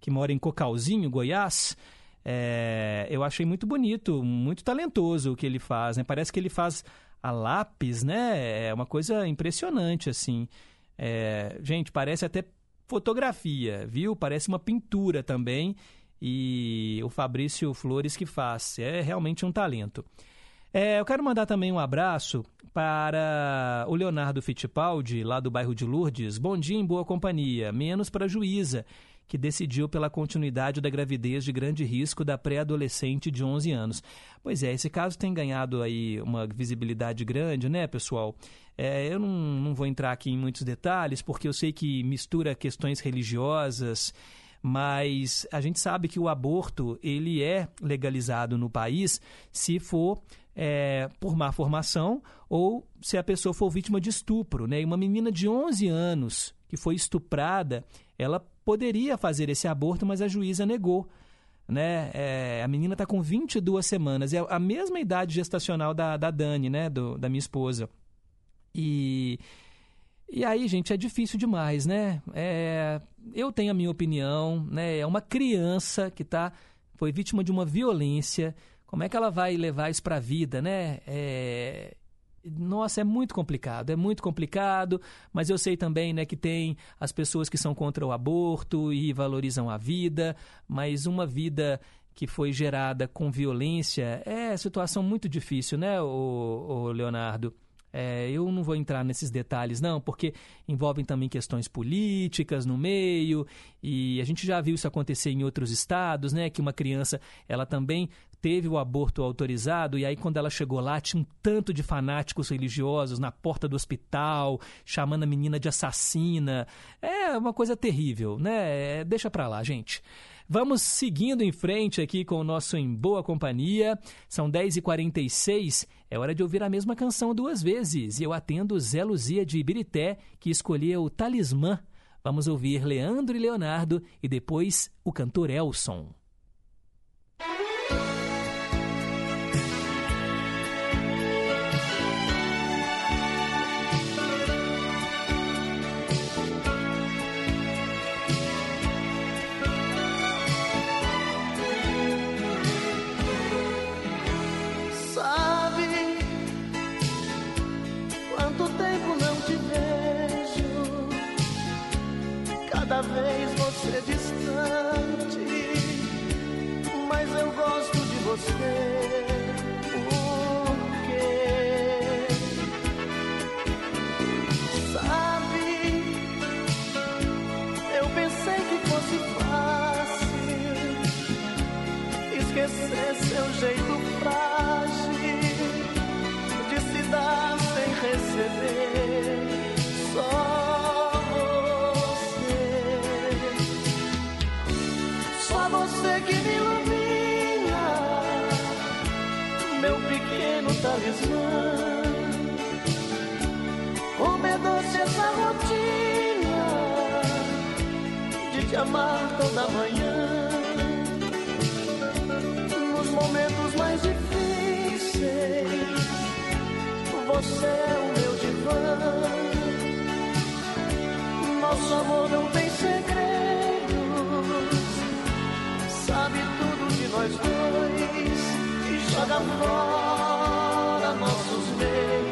Que mora em Cocalzinho, Goiás. É, eu achei muito bonito, muito talentoso o que ele faz. Né? Parece que ele faz a lápis, né? É uma coisa impressionante, assim. É, gente, parece até fotografia, viu? Parece uma pintura também. E o Fabrício Flores que faz. É realmente um talento. É, eu quero mandar também um abraço para o Leonardo Fittipaldi, lá do bairro de Lourdes. Bom dia em boa companhia, menos para a juíza, que decidiu pela continuidade da gravidez de grande risco da pré-adolescente de 11 anos. Pois é, esse caso tem ganhado aí uma visibilidade grande, né, pessoal? É, eu não, não vou entrar aqui em muitos detalhes, porque eu sei que mistura questões religiosas, mas a gente sabe que o aborto ele é legalizado no país se for é, por má formação ou se a pessoa for vítima de estupro. Né? E uma menina de 11 anos que foi estuprada, ela poderia fazer esse aborto, mas a juíza negou. Né? É, a menina está com 22 semanas, é a mesma idade gestacional da, da Dani, né? Do, da minha esposa. E, e aí, gente, é difícil demais, né? É, eu tenho a minha opinião, né? É uma criança que tá, foi vítima de uma violência. Como é que ela vai levar isso para a vida, né? É, nossa, é muito complicado, é muito complicado, mas eu sei também né, que tem as pessoas que são contra o aborto e valorizam a vida, mas uma vida que foi gerada com violência é situação muito difícil, né, o, Leonardo? É, eu não vou entrar nesses detalhes, não, porque envolvem também questões políticas no meio, e a gente já viu isso acontecer em outros estados, né? Que uma criança ela também teve o aborto autorizado e aí quando ela chegou lá tinha um tanto de fanáticos religiosos na porta do hospital, chamando a menina de assassina. É uma coisa terrível, né? É, deixa pra lá, gente. Vamos seguindo em frente aqui com o nosso Em Boa Companhia. São 10h46, é hora de ouvir a mesma canção duas vezes. E eu atendo Zé Luzia de Ibirité, que escolheu Talismã. Vamos ouvir Leandro e Leonardo e depois o cantor Elson. Você distante, mas eu gosto de você. Por quê? Sabe, eu pensei que fosse fácil esquecer seu jeito talismã. Como é doce essa rotina de te amar toda manhã nos momentos mais difíceis. Você é o meu divã. Nosso amor não tem segredos. Sabe tudo de nós dois e joga fora nossos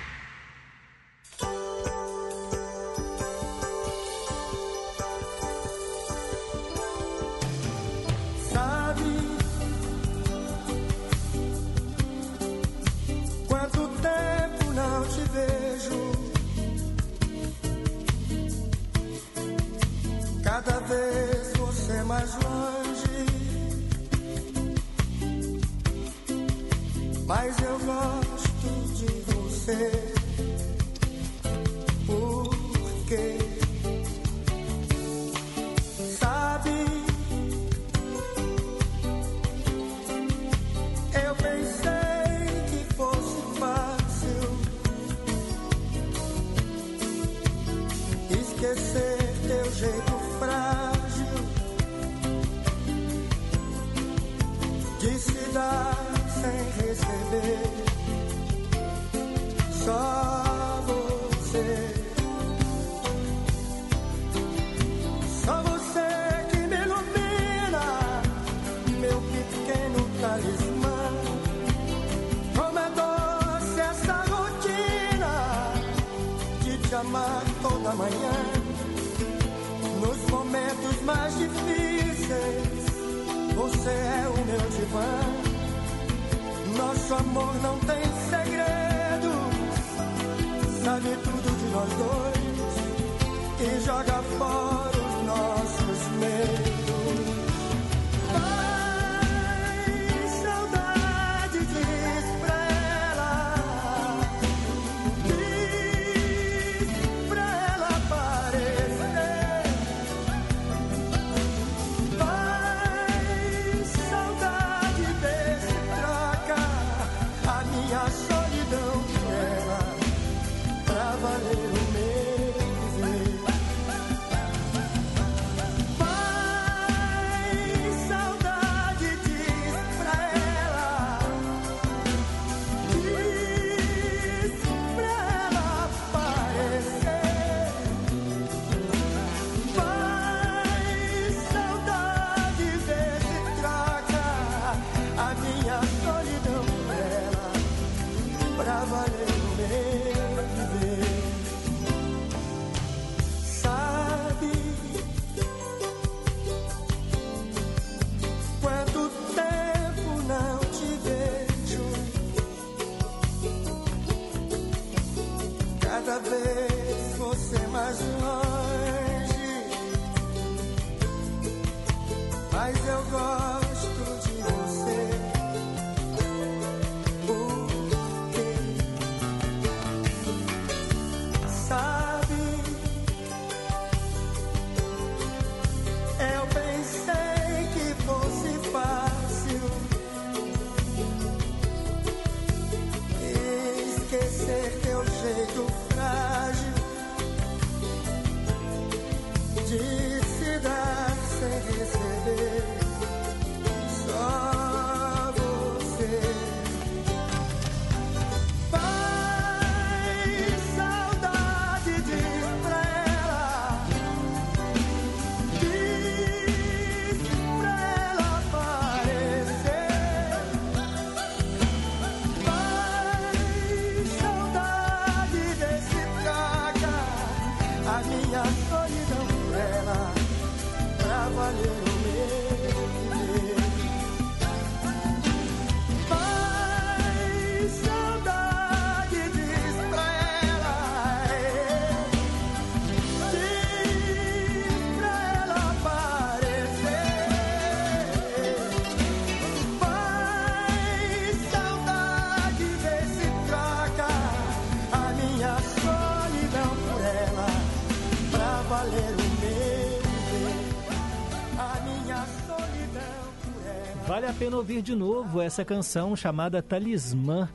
Só você. Só você que me ilumina, meu pequeno talismã. Como é doce essa rotina de te amar toda manhã. Nos momentos mais difíceis, você é o meu divã. Nosso amor não tem segredo, sabe tudo de nós dois. E joga ouvir de novo essa canção chamada Talismã.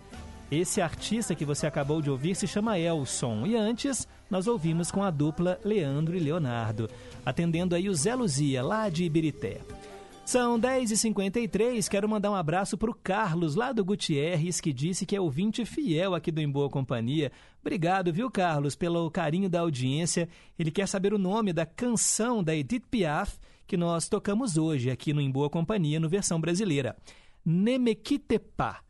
Esse artista que você acabou de ouvir se chama Elson. E antes, nós ouvimos com a dupla Leandro e Leonardo, atendendo aí o Zé Luzia, lá de Ibirité. São 10h53, quero mandar um abraço para o Carlos, lá do Gutierrez, que disse que é ouvinte fiel aqui do Em Boa Companhia. Obrigado, viu, Carlos, pelo carinho da audiência. Ele quer saber o nome da canção da Edith Piaf que nós tocamos hoje aqui no Em Boa Companhia, no versão brasileira. Nemequitepa.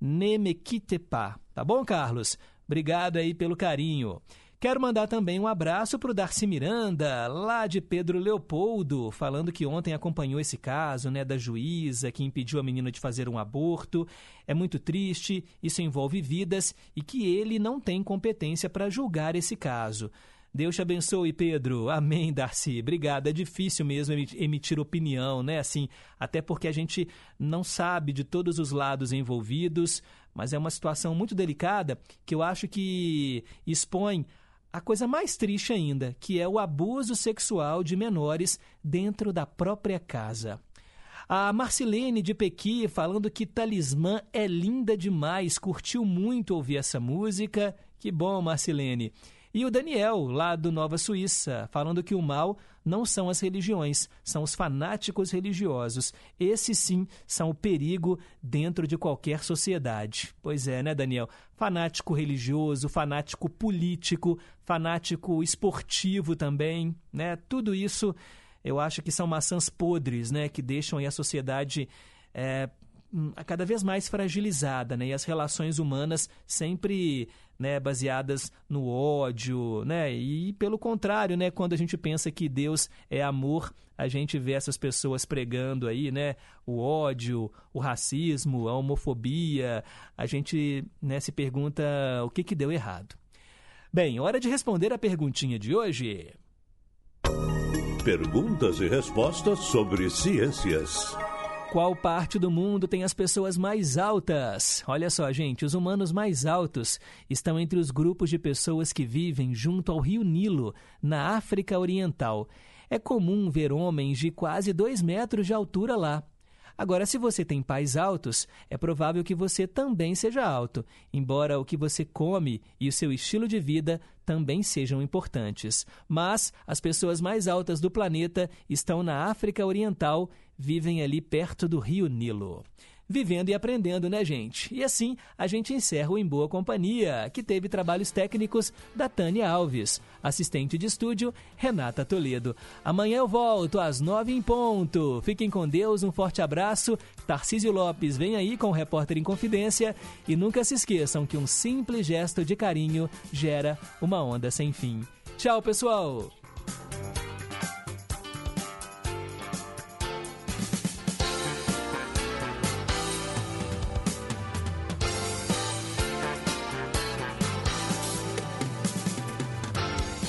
Nemequitepa. Tá bom, Carlos? Obrigado aí pelo carinho. Quero mandar também um abraço para o Darcy Miranda, lá de Pedro Leopoldo, falando que ontem acompanhou esse caso, né, da juíza que impediu a menina de fazer um aborto. É muito triste, isso envolve vidas e que ele não tem competência para julgar esse caso. Deus te abençoe, Pedro. Amém, Darcy. Obrigado. É difícil mesmo emi- emitir opinião, né? Assim, até porque a gente não sabe de todos os lados envolvidos, mas é uma situação muito delicada que eu acho que expõe a coisa mais triste ainda, que é o abuso sexual de menores dentro da própria casa. A Marcilene de Pequi falando que Talismã é linda demais, curtiu muito ouvir essa música. Que bom, Marcilene. E o Daniel, lá do Nova Suíça, falando que o mal não são as religiões, são os fanáticos religiosos. Esses sim são o perigo dentro de qualquer sociedade. Pois é, né, Daniel? Fanático religioso, fanático político, fanático esportivo também, né? Tudo isso eu acho que são maçãs podres, né, que deixam a sociedade é, cada vez mais fragilizada, né, e as relações humanas sempre né, baseadas no ódio, né, e pelo contrário, né, quando a gente pensa que Deus é amor, a gente vê essas pessoas pregando aí, né, o ódio, o racismo, a homofobia, a gente né, se pergunta o que que deu errado. Bem, hora de responder a perguntinha de hoje. Perguntas e respostas sobre ciências. Qual parte do mundo tem as pessoas mais altas? Olha só, gente, os humanos mais altos estão entre os grupos de pessoas que vivem junto ao rio Nilo, na África Oriental. É comum ver homens de quase 2 metros de altura lá. Agora, se você tem pais altos, é provável que você também seja alto, embora o que você come e o seu estilo de vida também sejam importantes. Mas as pessoas mais altas do planeta estão na África Oriental, vivem ali perto do rio Nilo. Vivendo e aprendendo, né, gente? E assim a gente encerra o Em Boa Companhia, que teve trabalhos técnicos da Tânia Alves, assistente de estúdio Renata Toledo. Amanhã eu volto às nove em ponto. Fiquem com Deus, um forte abraço. Tarcísio Lopes vem aí com o Repórter em Confidência. E nunca se esqueçam que um simples gesto de carinho gera uma onda sem fim. Tchau, pessoal!